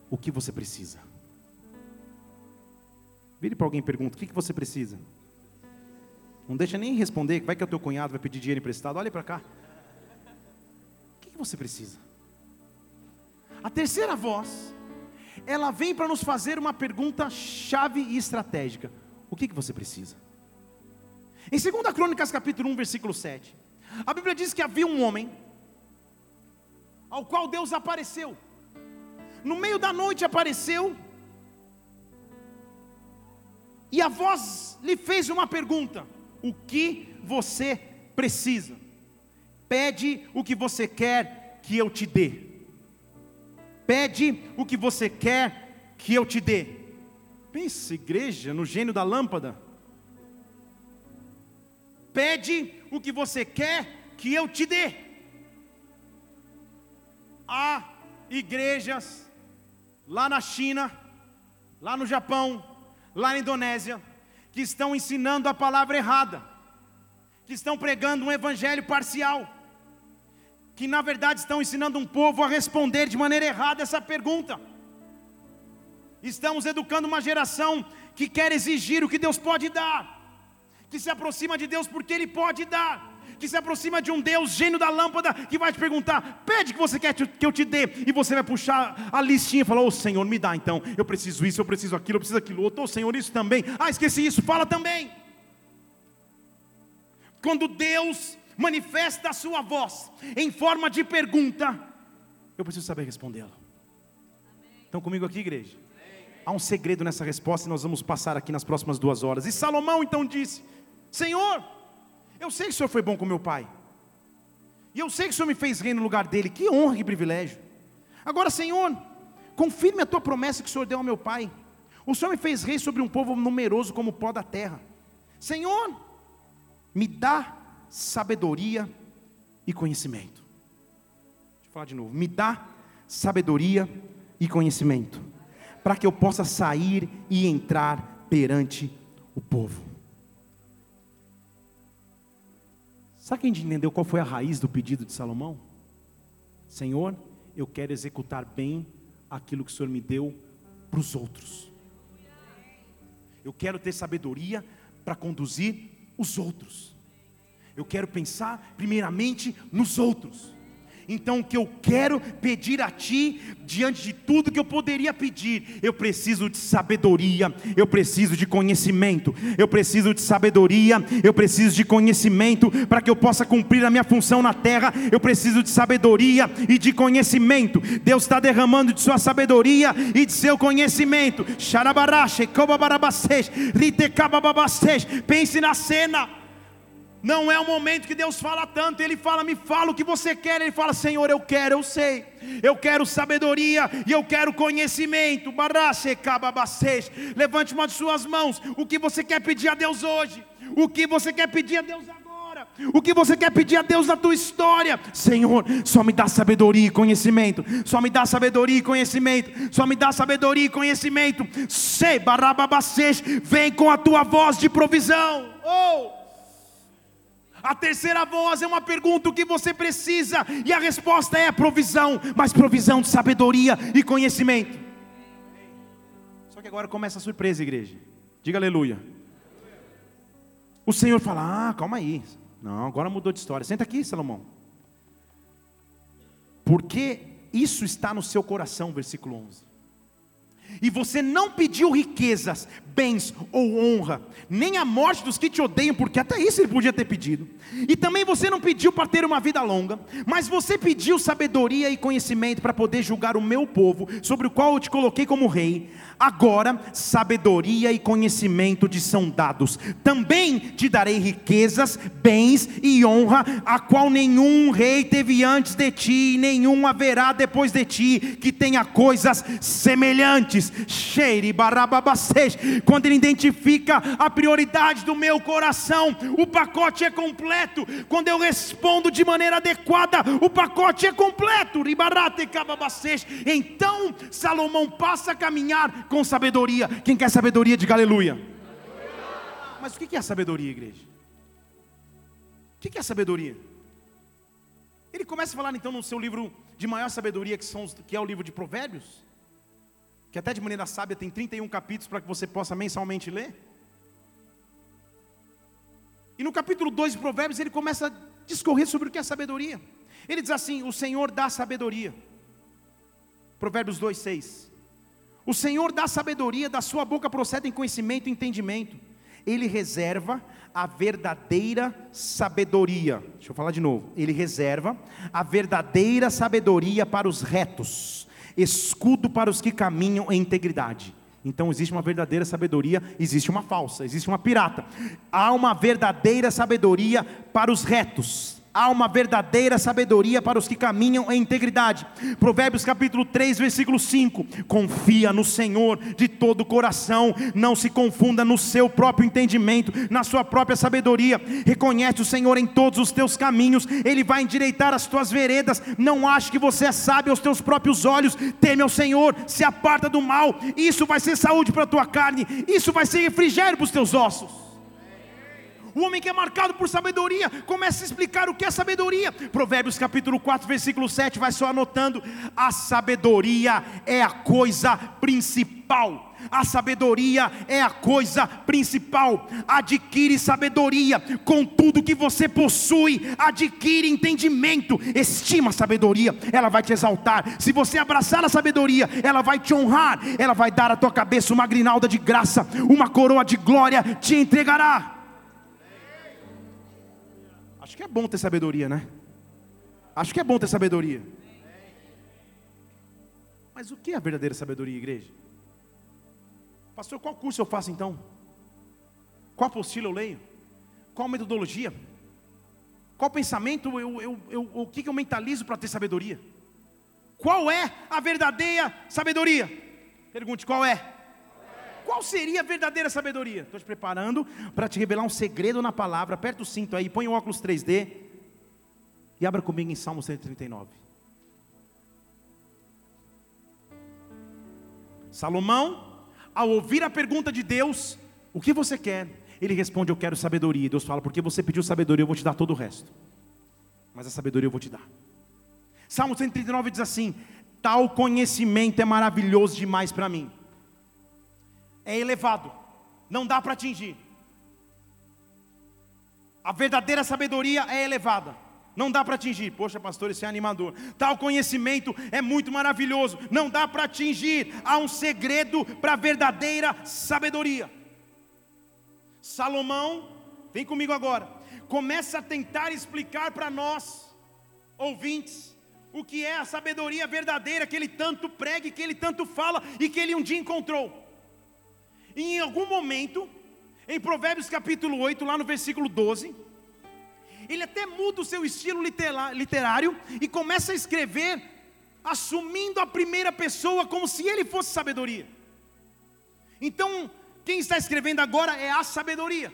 o que você precisa. Vire para alguém e pergunta: o que, que você precisa? Não deixa nem responder, vai que é o teu cunhado vai pedir dinheiro emprestado. Olha para cá. O que, que você precisa? A terceira voz, ela vem para nos fazer uma pergunta chave e estratégica. O que, que você precisa? Em 2 Crônicas, capítulo 1, versículo 7, a Bíblia diz que havia um homem ao qual Deus apareceu. No meio da noite apareceu, e a voz lhe fez uma pergunta: o que você precisa. Pede o que você quer que eu te dê. Pede o que você quer que eu te dê. Pensa, igreja, no gênio da lâmpada. Pede o que você quer que eu te dê. Há igrejas lá na China, lá no Japão, lá na Indonésia, que estão ensinando a palavra errada, que estão pregando um evangelho parcial, que na verdade estão ensinando um povo a responder de maneira errada essa pergunta. Estamos educando uma geração que quer exigir o que Deus pode dar, que se aproxima de Deus porque Ele pode dar, que se aproxima de um Deus gênio da lâmpada que vai te perguntar: pede que você quer que eu te dê, e você vai puxar a listinha e falar: Ô oh, Senhor, me dá então, eu preciso isso, eu preciso aquilo, eu preciso aquilo outro, ô oh, Senhor, isso também, ah, esqueci isso, fala também. Quando Deus manifesta a sua voz em forma de pergunta, eu preciso saber respondê-la. Estão comigo aqui, igreja? Há um segredo nessa resposta e nós vamos passar aqui nas próximas duas horas. E Salomão então disse: Senhor, eu sei que o Senhor foi bom com meu pai. E eu sei que o Senhor me fez rei no lugar dele. Que honra, que privilégio. Agora, Senhor, confirme a tua promessa que o Senhor deu ao meu pai. O Senhor me fez rei sobre um povo numeroso como o pó da terra. Senhor, me dá sabedoria e conhecimento. Deixa eu falar de novo. Me dá sabedoria e conhecimento, para que eu possa sair e entrar perante o povo. Sabe quem entendeu qual foi a raiz do pedido de Salomão? Senhor, eu quero executar bem aquilo que o Senhor me deu para os outros. Eu quero ter sabedoria para conduzir os outros. Eu quero pensar primeiramente nos outros. Então, o que eu quero pedir a Ti, diante de tudo que eu poderia pedir, eu preciso de sabedoria, eu preciso de conhecimento, eu preciso de sabedoria, eu preciso de conhecimento para que eu possa cumprir a minha função na terra. Eu preciso de sabedoria e de conhecimento. Deus está derramando de Sua sabedoria e de seu conhecimento. Pense na cena. Não é o momento que Deus fala tanto, Ele fala, me fala o que você quer. Ele fala, Senhor, eu quero, eu sei, eu quero sabedoria e eu quero conhecimento. Levante uma de suas mãos. O que você quer pedir a Deus hoje? O que você quer pedir a Deus agora? O que você quer pedir a Deus na tua história? Senhor, só me dá sabedoria e conhecimento. Só me dá sabedoria e conhecimento. Só me dá sabedoria e conhecimento. Sei, vem com a tua voz de provisão. Oh! A terceira voz é uma pergunta: o que você precisa? E a resposta é provisão, mas provisão de sabedoria e conhecimento. Só que agora começa a surpresa, igreja. Diga aleluia. O Senhor fala: Ah, calma aí. Não, agora mudou de história. Senta aqui, Salomão. Porque isso está no seu coração, versículo 11 e você não pediu riquezas, bens ou honra, nem a morte dos que te odeiam, porque até isso ele podia ter pedido, e também você não pediu para ter uma vida longa, mas você pediu sabedoria e conhecimento para poder julgar o meu povo, sobre o qual eu te coloquei como rei. Agora, sabedoria e conhecimento te são dados. Também te darei riquezas, bens e honra, a qual nenhum rei teve antes de ti, e nenhum haverá depois de ti, que tenha coisas semelhantes. Quando ele identifica a prioridade do meu coração, o pacote é completo. Quando eu respondo de maneira adequada, o pacote é completo. Então Salomão passa a caminhar com sabedoria. Quem quer sabedoria, diga aleluia. Mas o que é sabedoria, igreja? O que é sabedoria? Ele começa a falar então no seu livro de maior sabedoria, que, são, que é o livro de Provérbios, que até de maneira sábia tem 31 capítulos para que você possa mensalmente ler. E no capítulo 2 de Provérbios ele começa a discorrer sobre o que é sabedoria. Ele diz assim: O Senhor dá sabedoria. Provérbios 2, 6. O Senhor dá sabedoria, da sua boca procedem conhecimento e entendimento. Ele reserva a verdadeira sabedoria. Deixa eu falar de novo. Ele reserva a verdadeira sabedoria para os retos, escudo para os que caminham em integridade. Então existe uma verdadeira sabedoria, existe uma falsa, existe uma pirata. Há uma verdadeira sabedoria para os retos, há uma verdadeira sabedoria para os que caminham em integridade. Provérbios capítulo 3, versículo 5: Confia no Senhor de todo o coração, não se confunda no seu próprio entendimento, na sua própria sabedoria. Reconhece o Senhor em todos os teus caminhos, ele vai endireitar as tuas veredas. Não ache que você é sábio aos teus próprios olhos. Teme ao Senhor, se aparta do mal. Isso vai ser saúde para a tua carne, isso vai ser refrigério para os teus ossos. O homem que é marcado por sabedoria começa a explicar o que é sabedoria. Provérbios capítulo 4, versículo 7, vai só anotando: a sabedoria é a coisa principal. A sabedoria é a coisa principal. Adquire sabedoria com tudo que você possui. Adquire entendimento. Estima a sabedoria, ela vai te exaltar. Se você abraçar a sabedoria, ela vai te honrar. Ela vai dar à tua cabeça uma grinalda de graça, uma coroa de glória te entregará. Acho que é bom ter sabedoria, né? Acho que é bom ter sabedoria. Mas o que é a verdadeira sabedoria, igreja? Pastor, qual curso eu faço então? Qual apostila eu leio? Qual metodologia? Qual pensamento eu, eu, eu, o que eu mentalizo para ter sabedoria? Qual é a verdadeira sabedoria? Pergunte qual é? Qual seria a verdadeira sabedoria? Estou te preparando para te revelar um segredo na palavra. Aperta o cinto aí, põe o óculos 3D e abra comigo em Salmo 139. Salomão, ao ouvir a pergunta de Deus, o que você quer? Ele responde: Eu quero sabedoria. Deus fala: Porque você pediu sabedoria, eu vou te dar todo o resto. Mas a sabedoria eu vou te dar. Salmo 139 diz assim: Tal conhecimento é maravilhoso demais para mim é elevado, não dá para atingir. A verdadeira sabedoria é elevada, não dá para atingir. Poxa, pastor, isso é animador. Tal conhecimento é muito maravilhoso, não dá para atingir. Há um segredo para a verdadeira sabedoria. Salomão, vem comigo agora, começa a tentar explicar para nós, ouvintes, o que é a sabedoria verdadeira que ele tanto prega, que ele tanto fala e que ele um dia encontrou. E em algum momento, em Provérbios capítulo 8, lá no versículo 12, ele até muda o seu estilo literário e começa a escrever assumindo a primeira pessoa como se ele fosse sabedoria. Então, quem está escrevendo agora é a sabedoria.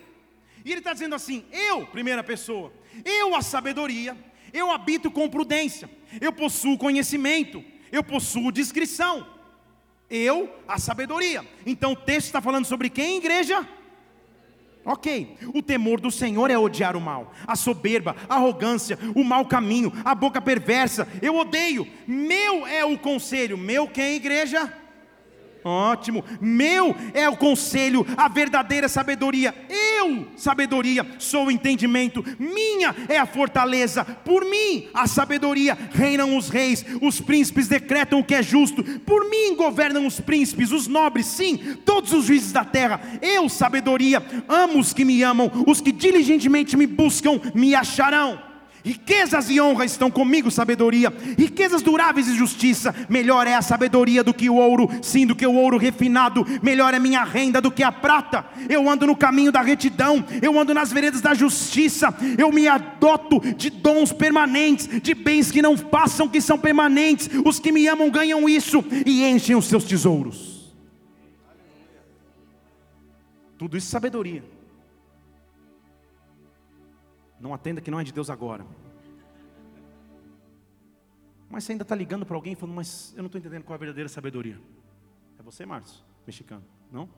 E ele está dizendo assim: eu, primeira pessoa, eu, a sabedoria, eu habito com prudência, eu possuo conhecimento, eu possuo discrição. Eu, a sabedoria. Então o texto está falando sobre quem, igreja? Ok, o temor do Senhor é odiar o mal, a soberba, a arrogância, o mau caminho, a boca perversa. Eu odeio. Meu é o conselho. Meu quem, igreja? Ótimo. Meu é o conselho, a verdadeira sabedoria. Eu, sabedoria, sou o entendimento. Minha é a fortaleza. Por mim, a sabedoria, reinam os reis. Os príncipes decretam o que é justo. Por mim governam os príncipes, os nobres, sim, todos os juízes da terra. Eu, sabedoria, amo os que me amam. Os que diligentemente me buscam, me acharão. Riquezas e honra estão comigo, sabedoria. Riquezas duráveis e justiça. Melhor é a sabedoria do que o ouro, sim, do que o ouro refinado. Melhor é minha renda do que a prata. Eu ando no caminho da retidão. Eu ando nas veredas da justiça. Eu me adoto de dons permanentes, de bens que não passam, que são permanentes. Os que me amam ganham isso e enchem os seus tesouros. Tudo isso é sabedoria. Não atenda que não é de Deus agora. Mas você ainda está ligando para alguém falando, mas eu não estou entendendo qual é a verdadeira sabedoria. É você, Márcio, mexicano, não?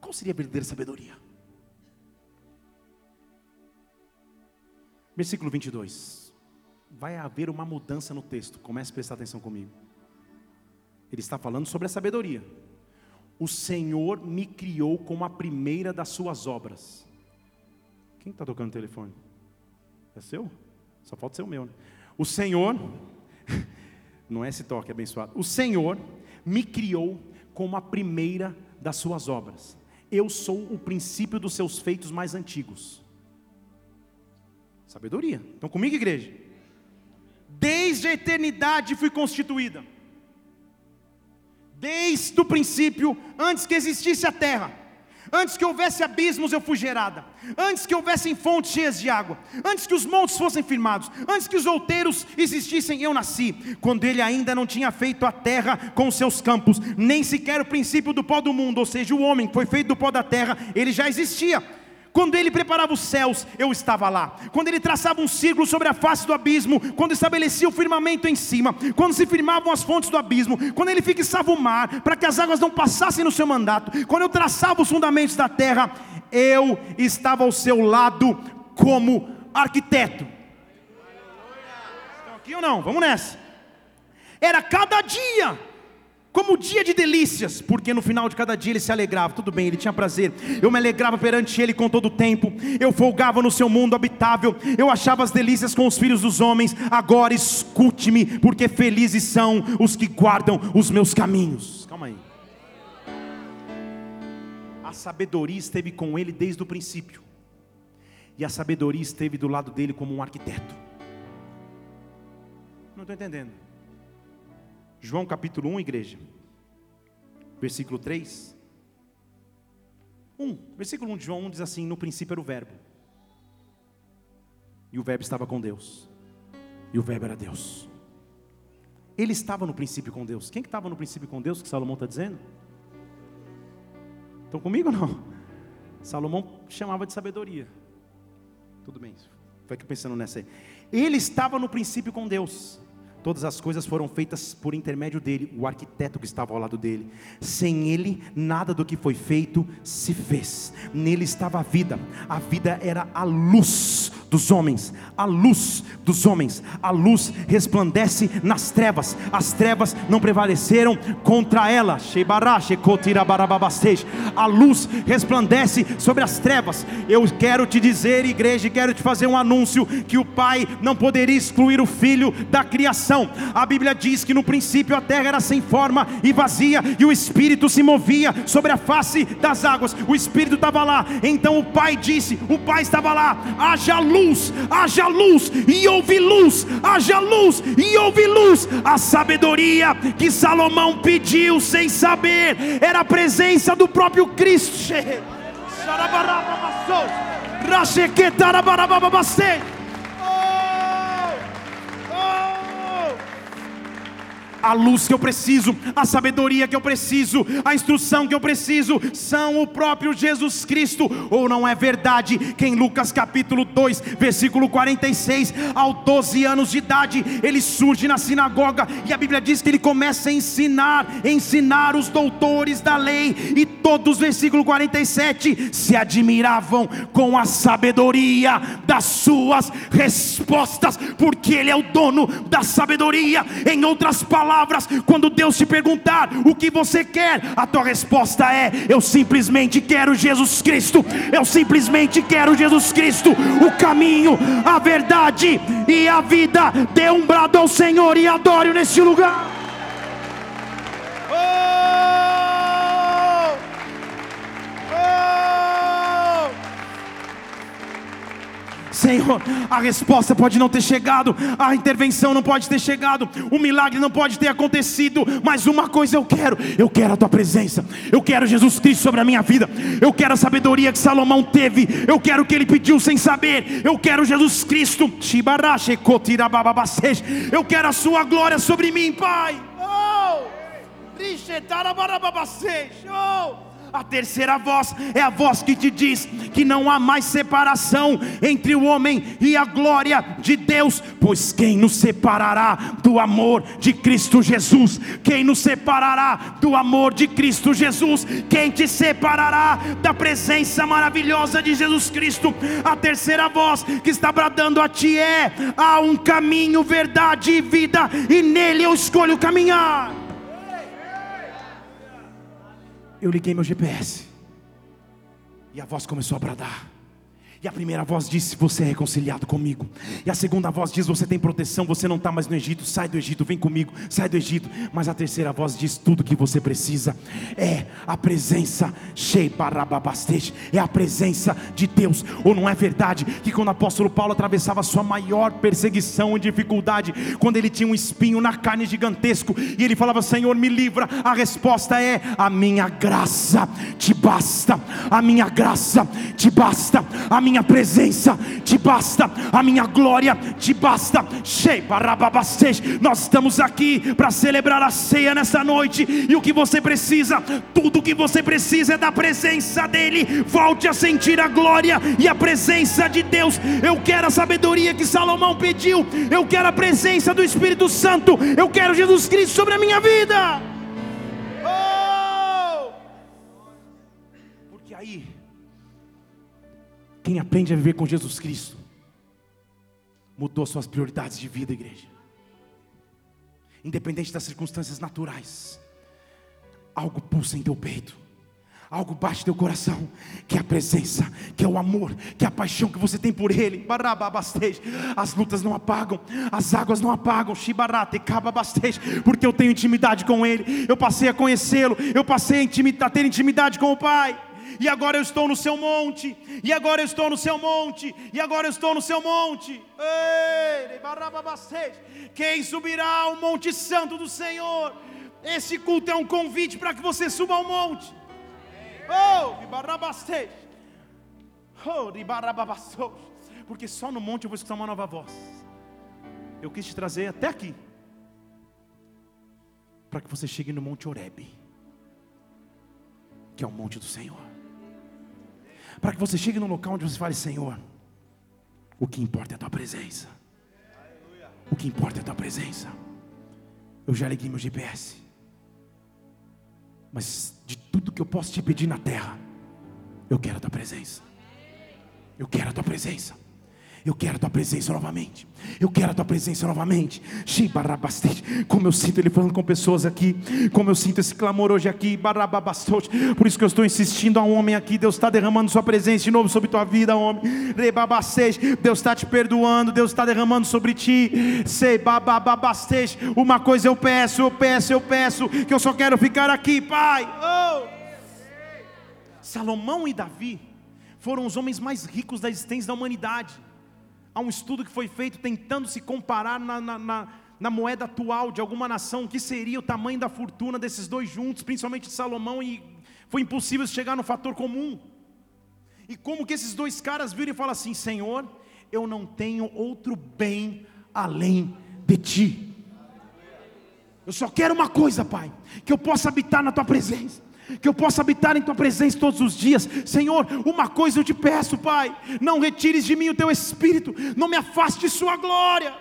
Qual seria a verdadeira sabedoria? Versículo 22. Vai haver uma mudança no texto, comece a prestar atenção comigo. Ele está falando sobre a sabedoria. O Senhor me criou como a primeira das suas obras. Quem está tocando o telefone? É seu? Só falta ser o meu. Né? O Senhor, não é esse toque abençoado. O Senhor me criou como a primeira das suas obras. Eu sou o princípio dos seus feitos mais antigos. Sabedoria. Estão comigo, igreja? Desde a eternidade fui constituída. Desde o princípio, antes que existisse a terra, antes que houvesse abismos eu fui gerada, antes que houvessem fontes cheias de água, antes que os montes fossem firmados, antes que os outeiros existissem, eu nasci, quando ele ainda não tinha feito a terra com seus campos, nem sequer o princípio do pó do mundo, ou seja, o homem que foi feito do pó da terra, ele já existia. Quando ele preparava os céus, eu estava lá. Quando ele traçava um círculo sobre a face do abismo, quando estabelecia o firmamento em cima, quando se firmavam as fontes do abismo, quando ele fixava o mar para que as águas não passassem no seu mandato, quando eu traçava os fundamentos da terra, eu estava ao seu lado como arquiteto. Estão aqui ou não? Vamos nessa. Era cada dia como dia de delícias, porque no final de cada dia ele se alegrava, tudo bem, ele tinha prazer, eu me alegrava perante ele com todo o tempo, eu folgava no seu mundo habitável, eu achava as delícias com os filhos dos homens, agora escute-me, porque felizes são os que guardam os meus caminhos. Calma aí. A sabedoria esteve com ele desde o princípio, e a sabedoria esteve do lado dele como um arquiteto. Não estou entendendo. João capítulo 1, igreja. Versículo 3. 1. Versículo 1 de João 1 diz assim: No princípio era o Verbo. E o Verbo estava com Deus. E o Verbo era Deus. Ele estava no princípio com Deus. Quem que estava no princípio com Deus que Salomão está dizendo? Estão comigo ou não? Salomão chamava de sabedoria. Tudo bem, vai pensando nessa aí. Ele estava no princípio com Deus. Todas as coisas foram feitas por intermédio dele, o arquiteto que estava ao lado dele. Sem ele, nada do que foi feito se fez. Nele estava a vida. A vida era a luz dos homens, a luz dos homens, a luz resplandece nas trevas, as trevas não prevaleceram contra ela. A luz resplandece sobre as trevas. Eu quero te dizer, igreja, quero te fazer um anúncio que o Pai não poderia excluir o Filho da criação. A Bíblia diz que no princípio a terra era sem forma e vazia, e o Espírito se movia sobre a face das águas. O Espírito estava lá. Então o Pai disse: o Pai estava lá, haja luz luz, haja luz e houve luz, haja luz e houve luz. A sabedoria que Salomão pediu sem saber era a presença do próprio Cristo. A luz que eu preciso, a sabedoria que eu preciso, a instrução que eu preciso, são o próprio Jesus Cristo. Ou não é verdade que em Lucas capítulo 2, versículo 46, aos 12 anos de idade, ele surge na sinagoga e a Bíblia diz que ele começa a ensinar, ensinar os doutores da lei, e todos, versículo 47, se admiravam com a sabedoria das suas respostas, porque ele é o dono da sabedoria. Em outras palavras, palavras, quando Deus te perguntar o que você quer, a tua resposta é: eu simplesmente quero Jesus Cristo. Eu simplesmente quero Jesus Cristo, o caminho, a verdade e a vida. Dê um brado ao Senhor e adore neste lugar. Senhor, a resposta pode não ter chegado, a intervenção não pode ter chegado, o milagre não pode ter acontecido, mas uma coisa eu quero: eu quero a tua presença, eu quero Jesus Cristo sobre a minha vida, eu quero a sabedoria que Salomão teve, eu quero o que ele pediu sem saber, eu quero Jesus Cristo, eu quero a sua glória sobre mim, Pai. Oh! Oh! A terceira voz é a voz que te diz que não há mais separação entre o homem e a glória de Deus, pois quem nos separará do amor de Cristo Jesus? Quem nos separará do amor de Cristo Jesus? Quem te separará da presença maravilhosa de Jesus Cristo? A terceira voz que está bradando a ti é: há um caminho, verdade e vida, e nele eu escolho caminhar eu liguei meu GPS. E a voz começou a bradar. E a primeira voz disse: Você é reconciliado comigo. E a segunda voz diz: Você tem proteção, você não está mais no Egito. Sai do Egito, vem comigo, sai do Egito. Mas a terceira voz diz: Tudo que você precisa é a presença, é a presença de Deus. Ou não é verdade que quando o apóstolo Paulo atravessava sua maior perseguição e dificuldade, quando ele tinha um espinho na carne gigantesco, e ele falava: Senhor, me livra, a resposta é: A minha graça te basta, a minha graça te basta, a minha presença te basta, a minha glória te basta. Nós estamos aqui para celebrar a ceia nessa noite, e o que você precisa, tudo o que você precisa é da presença dEle. Volte a sentir a glória e a presença de Deus. Eu quero a sabedoria que Salomão pediu, eu quero a presença do Espírito Santo, eu quero Jesus Cristo sobre a minha vida. Oh! Porque aí quem aprende a viver com Jesus Cristo mudou suas prioridades de vida, igreja. Independente das circunstâncias naturais, algo pulsa em teu peito. Algo bate teu coração, que é a presença, que é o amor, que é a paixão que você tem por Ele. As lutas não apagam, as águas não apagam. Porque eu tenho intimidade com Ele. Eu passei a conhecê-lo, eu passei a ter intimidade com o Pai e agora eu estou no seu monte, e agora eu estou no seu monte, e agora eu estou no seu monte. Ei, quem subirá ao monte santo do Senhor? Esse culto é um convite para que você suba ao monte. Oh, oh porque só no monte eu vou escutar uma nova voz. Eu quis te trazer até aqui, para que você chegue no Monte Oreb, que é o monte do Senhor para que você chegue num local onde você fale: Senhor, o que importa é a tua presença. O que importa é a tua presença. Eu já liguei meu GPS. Mas de tudo que eu posso te pedir na terra, eu quero a tua presença. Eu quero a tua presença. Eu quero a tua presença novamente. Eu quero a tua presença novamente. Como eu sinto ele falando com pessoas aqui. Como eu sinto esse clamor hoje aqui. Por isso que eu estou insistindo a um homem aqui. Deus está derramando sua presença de novo sobre tua vida, homem. Deus está te perdoando. Deus está derramando sobre ti. Uma coisa eu peço, eu peço, eu peço. Que eu só quero ficar aqui, Pai. Oh. Salomão e Davi foram os homens mais ricos da existência da humanidade. Há um estudo que foi feito tentando se comparar na, na, na, na moeda atual de alguma nação, que seria o tamanho da fortuna desses dois juntos, principalmente de Salomão, e foi impossível chegar no fator comum. E como que esses dois caras viram e falam assim: Senhor, eu não tenho outro bem além de ti. Eu só quero uma coisa, Pai, que eu possa habitar na tua presença que eu possa habitar em tua presença todos os dias. Senhor, uma coisa eu te peço, Pai: não retires de mim o teu espírito, não me afaste de Sua glória.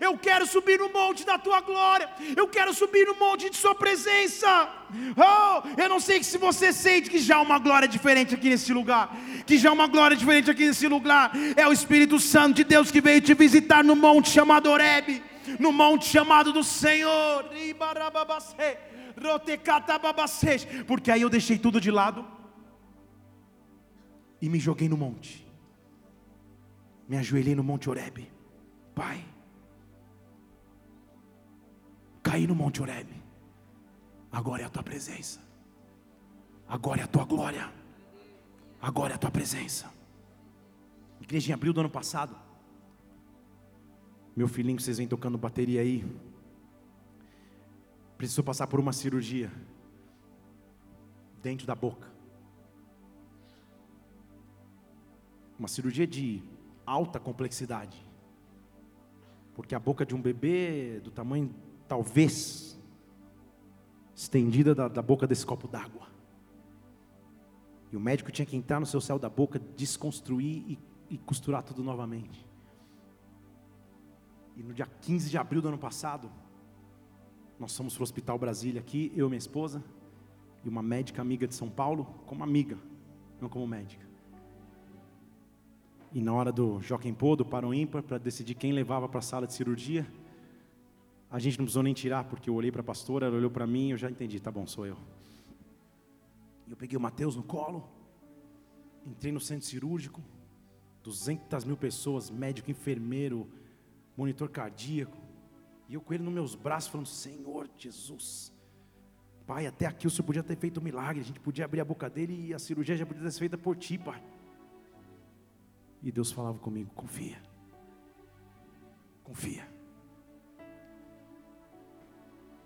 Eu quero subir no monte da tua glória, eu quero subir no monte de Sua presença. Oh, eu não sei se você sente que já há uma glória diferente aqui nesse lugar, que já há uma glória diferente aqui nesse lugar. É o Espírito Santo de Deus que veio te visitar no monte chamado Oreb, no monte chamado do Senhor. Porque aí eu deixei tudo de lado e me joguei no monte. Me ajoelhei no Monte Oreb. Pai, caí no Monte Oreb. Agora é a tua presença. Agora é a tua glória. Agora é a tua presença. Igreja em abril do ano passado. Meu filhinho que vocês vêm tocando bateria aí, precisou passar por uma cirurgia dentro da boca. Uma cirurgia de alta complexidade. Porque a boca de um bebê do tamanho, talvez, estendida da, da boca desse copo d'água. E o médico tinha que entrar no seu céu da boca, desconstruir e, e costurar tudo novamente. E no dia 15 de abril do ano passado, nós fomos para o Hospital Brasília aqui, eu e minha esposa, e uma médica amiga de São Paulo, como amiga, não como médica. E na hora do Joaquim Pô, do Paro Ímpar, para decidir quem levava para a sala de cirurgia, a gente não precisou nem tirar, porque eu olhei para a pastora, ela olhou para mim eu já entendi, tá bom, sou eu. E eu peguei o Mateus no colo, Entrei no centro cirúrgico, 200 mil pessoas, médico, enfermeiro, monitor cardíaco. E eu com ele nos meus braços, falando: Senhor Jesus, Pai, até aqui o Senhor podia ter feito um milagre, a gente podia abrir a boca dele e a cirurgia já podia ser feita por ti, Pai. E Deus falava comigo: confia, confia.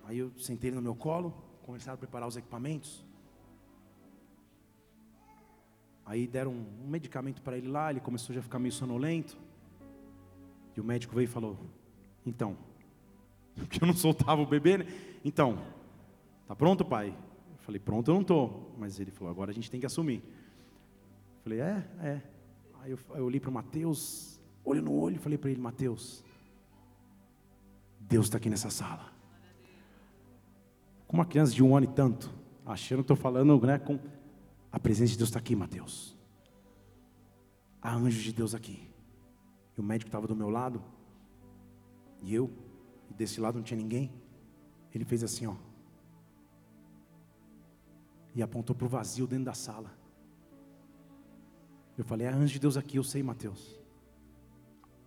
Aí eu sentei ele no meu colo, começaram a preparar os equipamentos. Aí deram um, medicamento para ele lá, ele começou já a ficar meio sonolento. E o médico veio e falou: Então, porque eu não soltava o bebê, né? Então, tá pronto, pai? Eu falei: Pronto, eu não estou. Mas ele falou: Agora a gente tem que assumir. Eu falei: É, é. Aí eu, eu olhei para o Mateus, olho no olho, falei para ele: Mateus, Deus está aqui nessa sala. Com uma criança de um ano e tanto, achando que estou falando né, com a presença de Deus está aqui, Mateus. Há anjos de Deus aqui. E o médico estava do meu lado, e eu, e desse lado não tinha ninguém. Ele fez assim, ó. E apontou para o vazio dentro da sala. Eu falei, é anjo de Deus aqui, eu sei, Mateus.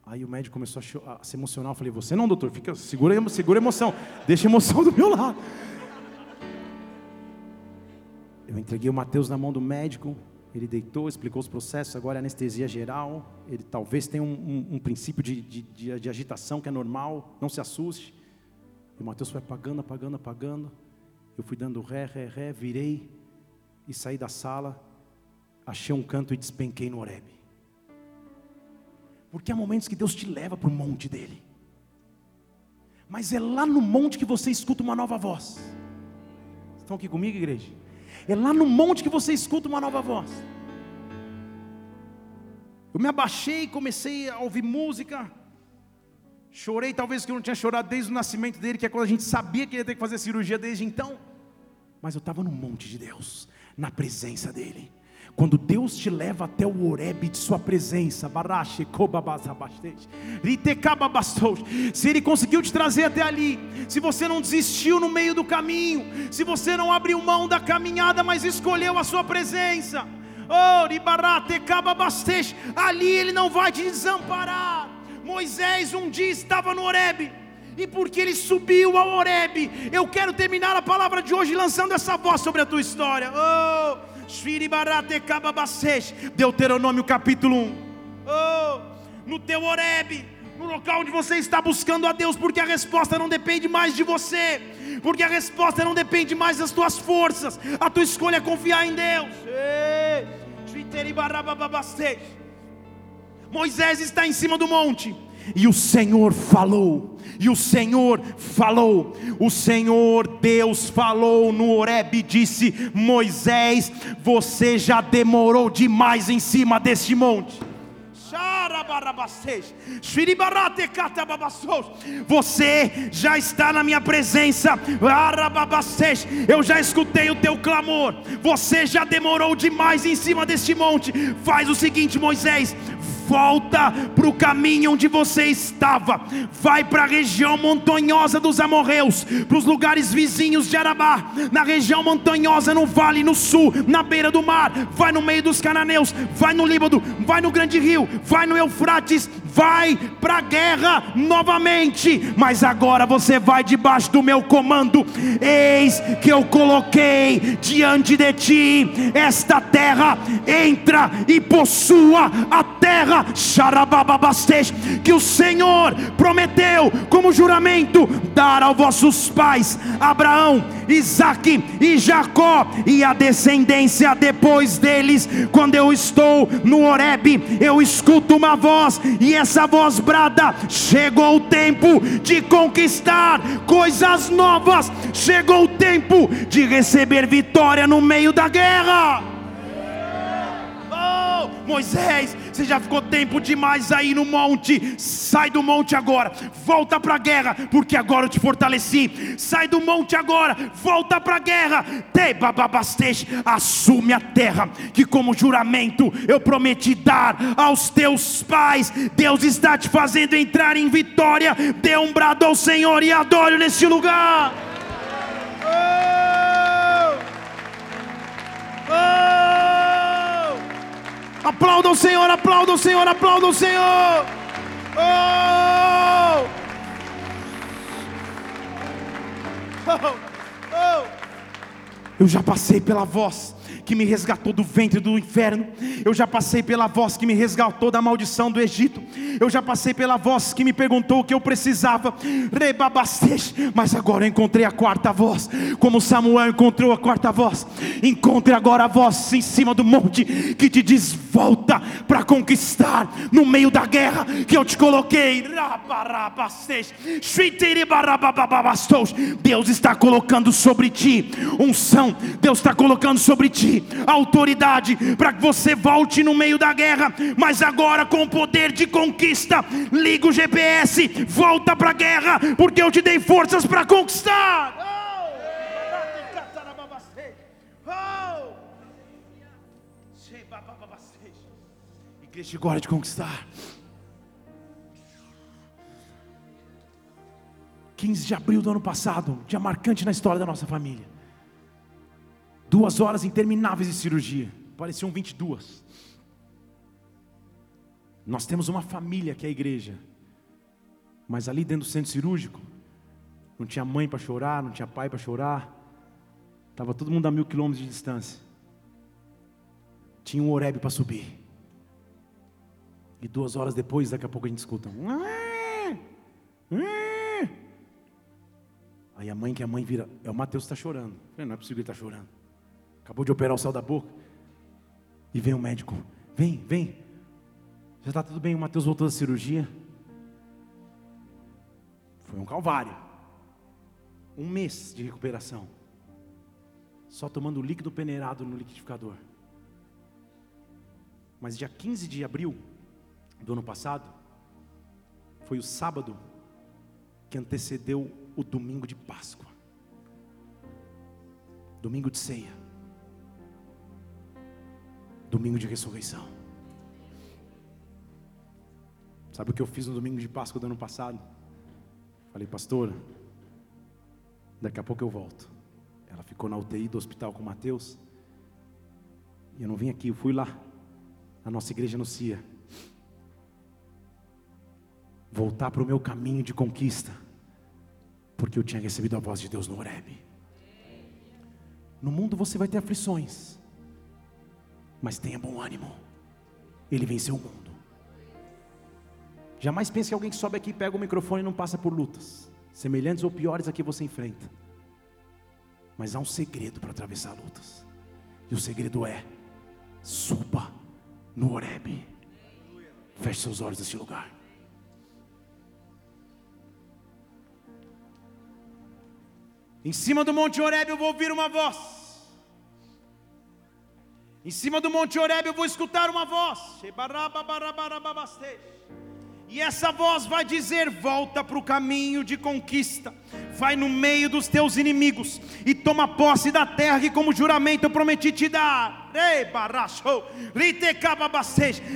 Aí o médico começou a, se emocionar. Eu falei, você não, doutor, fica, segura, segura a emoção, deixa a emoção do meu lado. Eu entreguei o Mateus na mão do médico, ele deitou, explicou os processos, agora é anestesia geral, ele talvez tenha um, um, um princípio de, de, de, agitação que é normal, não se assuste. E o Mateus foi apagando, apagando, apagando. Eu fui dando ré, ré, ré, virei e saí da sala, achei um canto e despenquei no Oreb. Porque há momentos que Deus te leva para o monte dele. Mas é lá no monte que você escuta uma nova voz. Estão aqui comigo, igreja? É lá no monte que você escuta uma nova voz. Eu me abaixei comecei a ouvir música. Chorei, talvez que eu não tinha chorado desde o nascimento dele, que é quando a gente sabia que ia ter que fazer cirurgia desde então. Mas eu estava no monte de Deus, na presença dele. Quando Deus te leva até o Oreb de sua presença, se Ele conseguiu te trazer até ali, se você não desistiu no meio do caminho, se você não abriu mão da caminhada, mas escolheu a sua presença, oh, ali Ele não vai te desamparar. Moisés um dia estava no Oreb, e porque ele subiu ao Oreb, eu quero terminar a palavra de hoje lançando essa voz sobre a tua história. Oh, Deuteronômio capítulo 1. Oh, no teu Oreb, no local onde você está buscando a Deus, porque a resposta não depende mais de você, porque a resposta não depende mais das tuas forças, a tua escolha é confiar em Deus. Moisés está em cima do monte, e o Senhor falou, e o Senhor falou, o Senhor Deus falou no Horeb e disse: Moisés, você já demorou demais em cima deste monte. Você já está na minha presença. Eu já escutei o teu clamor. Você já demorou demais em cima deste monte. Faz o seguinte, Moisés: volta para o caminho onde você estava, vai para a região montanhosa dos amorreus, para os lugares vizinhos de Arabá, na região montanhosa, no vale, no sul, na beira do mar, vai no meio dos cananeus, vai no Líbano, vai no grande rio, vai no Eufrates, vai para a guerra novamente, mas agora você vai debaixo do meu comando. Eis que eu coloquei diante de ti esta terra, entra e possua a terra, que o Senhor prometeu como juramento dar aos vossos pais, Abraão, Isaque e Jacó, e a descendência depois deles. Quando eu estou no Horebe, eu escuto uma voz, e essa voz brada: chegou o tempo de conquistar coisas novas, chegou o tempo de receber vitória no meio da guerra. Oh, Moisés, você já ficou tempo demais aí no monte. Sai do monte agora, volta para a guerra, porque agora eu te fortaleci. Sai do monte agora, volta para a guerra. Te bababastej, assume a terra que como juramento eu prometi dar aos teus pais. Deus está te fazendo entrar em vitória. Dê um brado ao Senhor e adore nesse lugar. Oh! Oh! Aplauda o Senhor, aplauda o Senhor, aplauda o Senhor. Oh! Oh! Oh! Eu já passei pela voz que me resgatou do ventre do inferno. Eu já passei pela voz que me resgatou da maldição do Egito. Eu já passei pela voz que me perguntou o que eu precisava. Mas agora eu encontrei a quarta voz. Como Samuel encontrou a quarta voz. Encontre agora a voz em cima do monte que te diz: volta para conquistar no meio da guerra que eu te coloquei. Deus está colocando sobre ti unção. Deus está colocando sobre ti autoridade para que você volte no meio da guerra, mas agora com poder de conquista. Liga o GPS, volta para a guerra, porque eu te dei forças para conquistar. Igreja de de conquistar. 15 de abril do ano passado, dia marcante na história da nossa família. Duas horas intermináveis de cirurgia. Pareciam 22. Nós temos uma família que é a igreja. Mas ali dentro do centro cirúrgico, não tinha mãe para chorar, não tinha pai para chorar. Estava todo mundo a mil quilômetros de distância. Tinha um oreb para subir. E duas horas depois, daqui a pouco a gente escuta. Aí a mãe que a mãe vira, é o Mateus que está chorando. Não é possível que ele está chorando. Acabou de operar o céu da boca. E vem o médico. Vem, vem. Já está tudo bem, o Mateus voltou da cirurgia. Foi um calvário. Um mês de recuperação. Só tomando líquido peneirado no liquidificador. Mas dia 15 de abril do ano passado, foi o sábado que antecedeu o domingo de Páscoa. Domingo de ceia domingo de ressurreição. Sabe o que eu fiz no domingo de Páscoa do ano passado? Falei, pastora, daqui a pouco eu volto. Ela ficou na UTI do hospital com o Mateus. E eu não vim aqui, eu fui lá, na nossa igreja no CIA. Voltar para o meu caminho de conquista, porque eu tinha recebido a voz de Deus no Horeb. No mundo você vai ter aflições, mas tenha bom ânimo. Ele venceu o mundo. Jamais pense que alguém que sobe aqui, pega o microfone e não passa por lutas, semelhantes ou piores a que você enfrenta. Mas há um segredo para atravessar lutas. E o segredo é: suba no Horeb. Feche seus olhos nesse lugar. Em cima do Monte Horeb eu vou ouvir uma voz. Em cima do Monte Oreb eu vou escutar uma voz. E essa voz vai dizer: volta para o caminho de conquista, vai no meio dos teus inimigos e toma posse da terra que, como juramento, eu prometi te dar.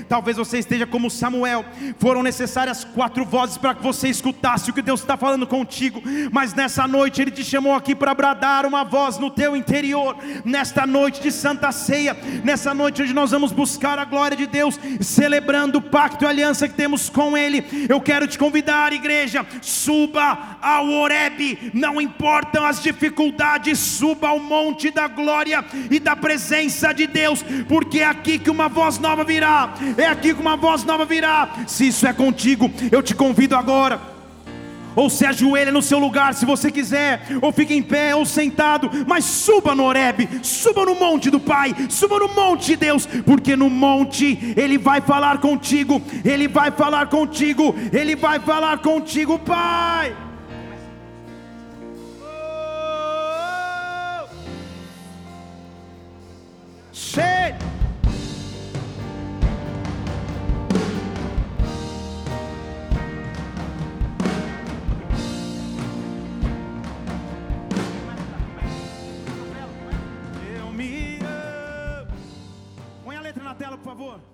Talvez você esteja como Samuel. Foram necessárias quatro vozes para que você escutasse o que Deus está falando contigo. Mas nessa noite Ele te chamou aqui para bradar uma voz no teu interior. Nesta noite de Santa Ceia, nessa noite onde nós vamos buscar a glória de Deus, celebrando o pacto e aliança que temos com Ele. Eu quero te convidar, igreja, suba ao Não importam as dificuldades, suba ao monte da glória e da presença de Deus, porque é aqui que uma voz nova virá, é aqui que uma voz nova virá. Se isso é contigo, eu te convido agora ou se ajoelha no seu lugar, se você quiser, ou fique em pé, ou sentado, mas suba no Oreb, suba no monte do Pai, suba no monte de Deus, porque no monte Ele vai falar contigo, Ele vai falar contigo, Ele vai falar contigo, Pai. said. Eu me amo. Põe a letra na tela, por favor.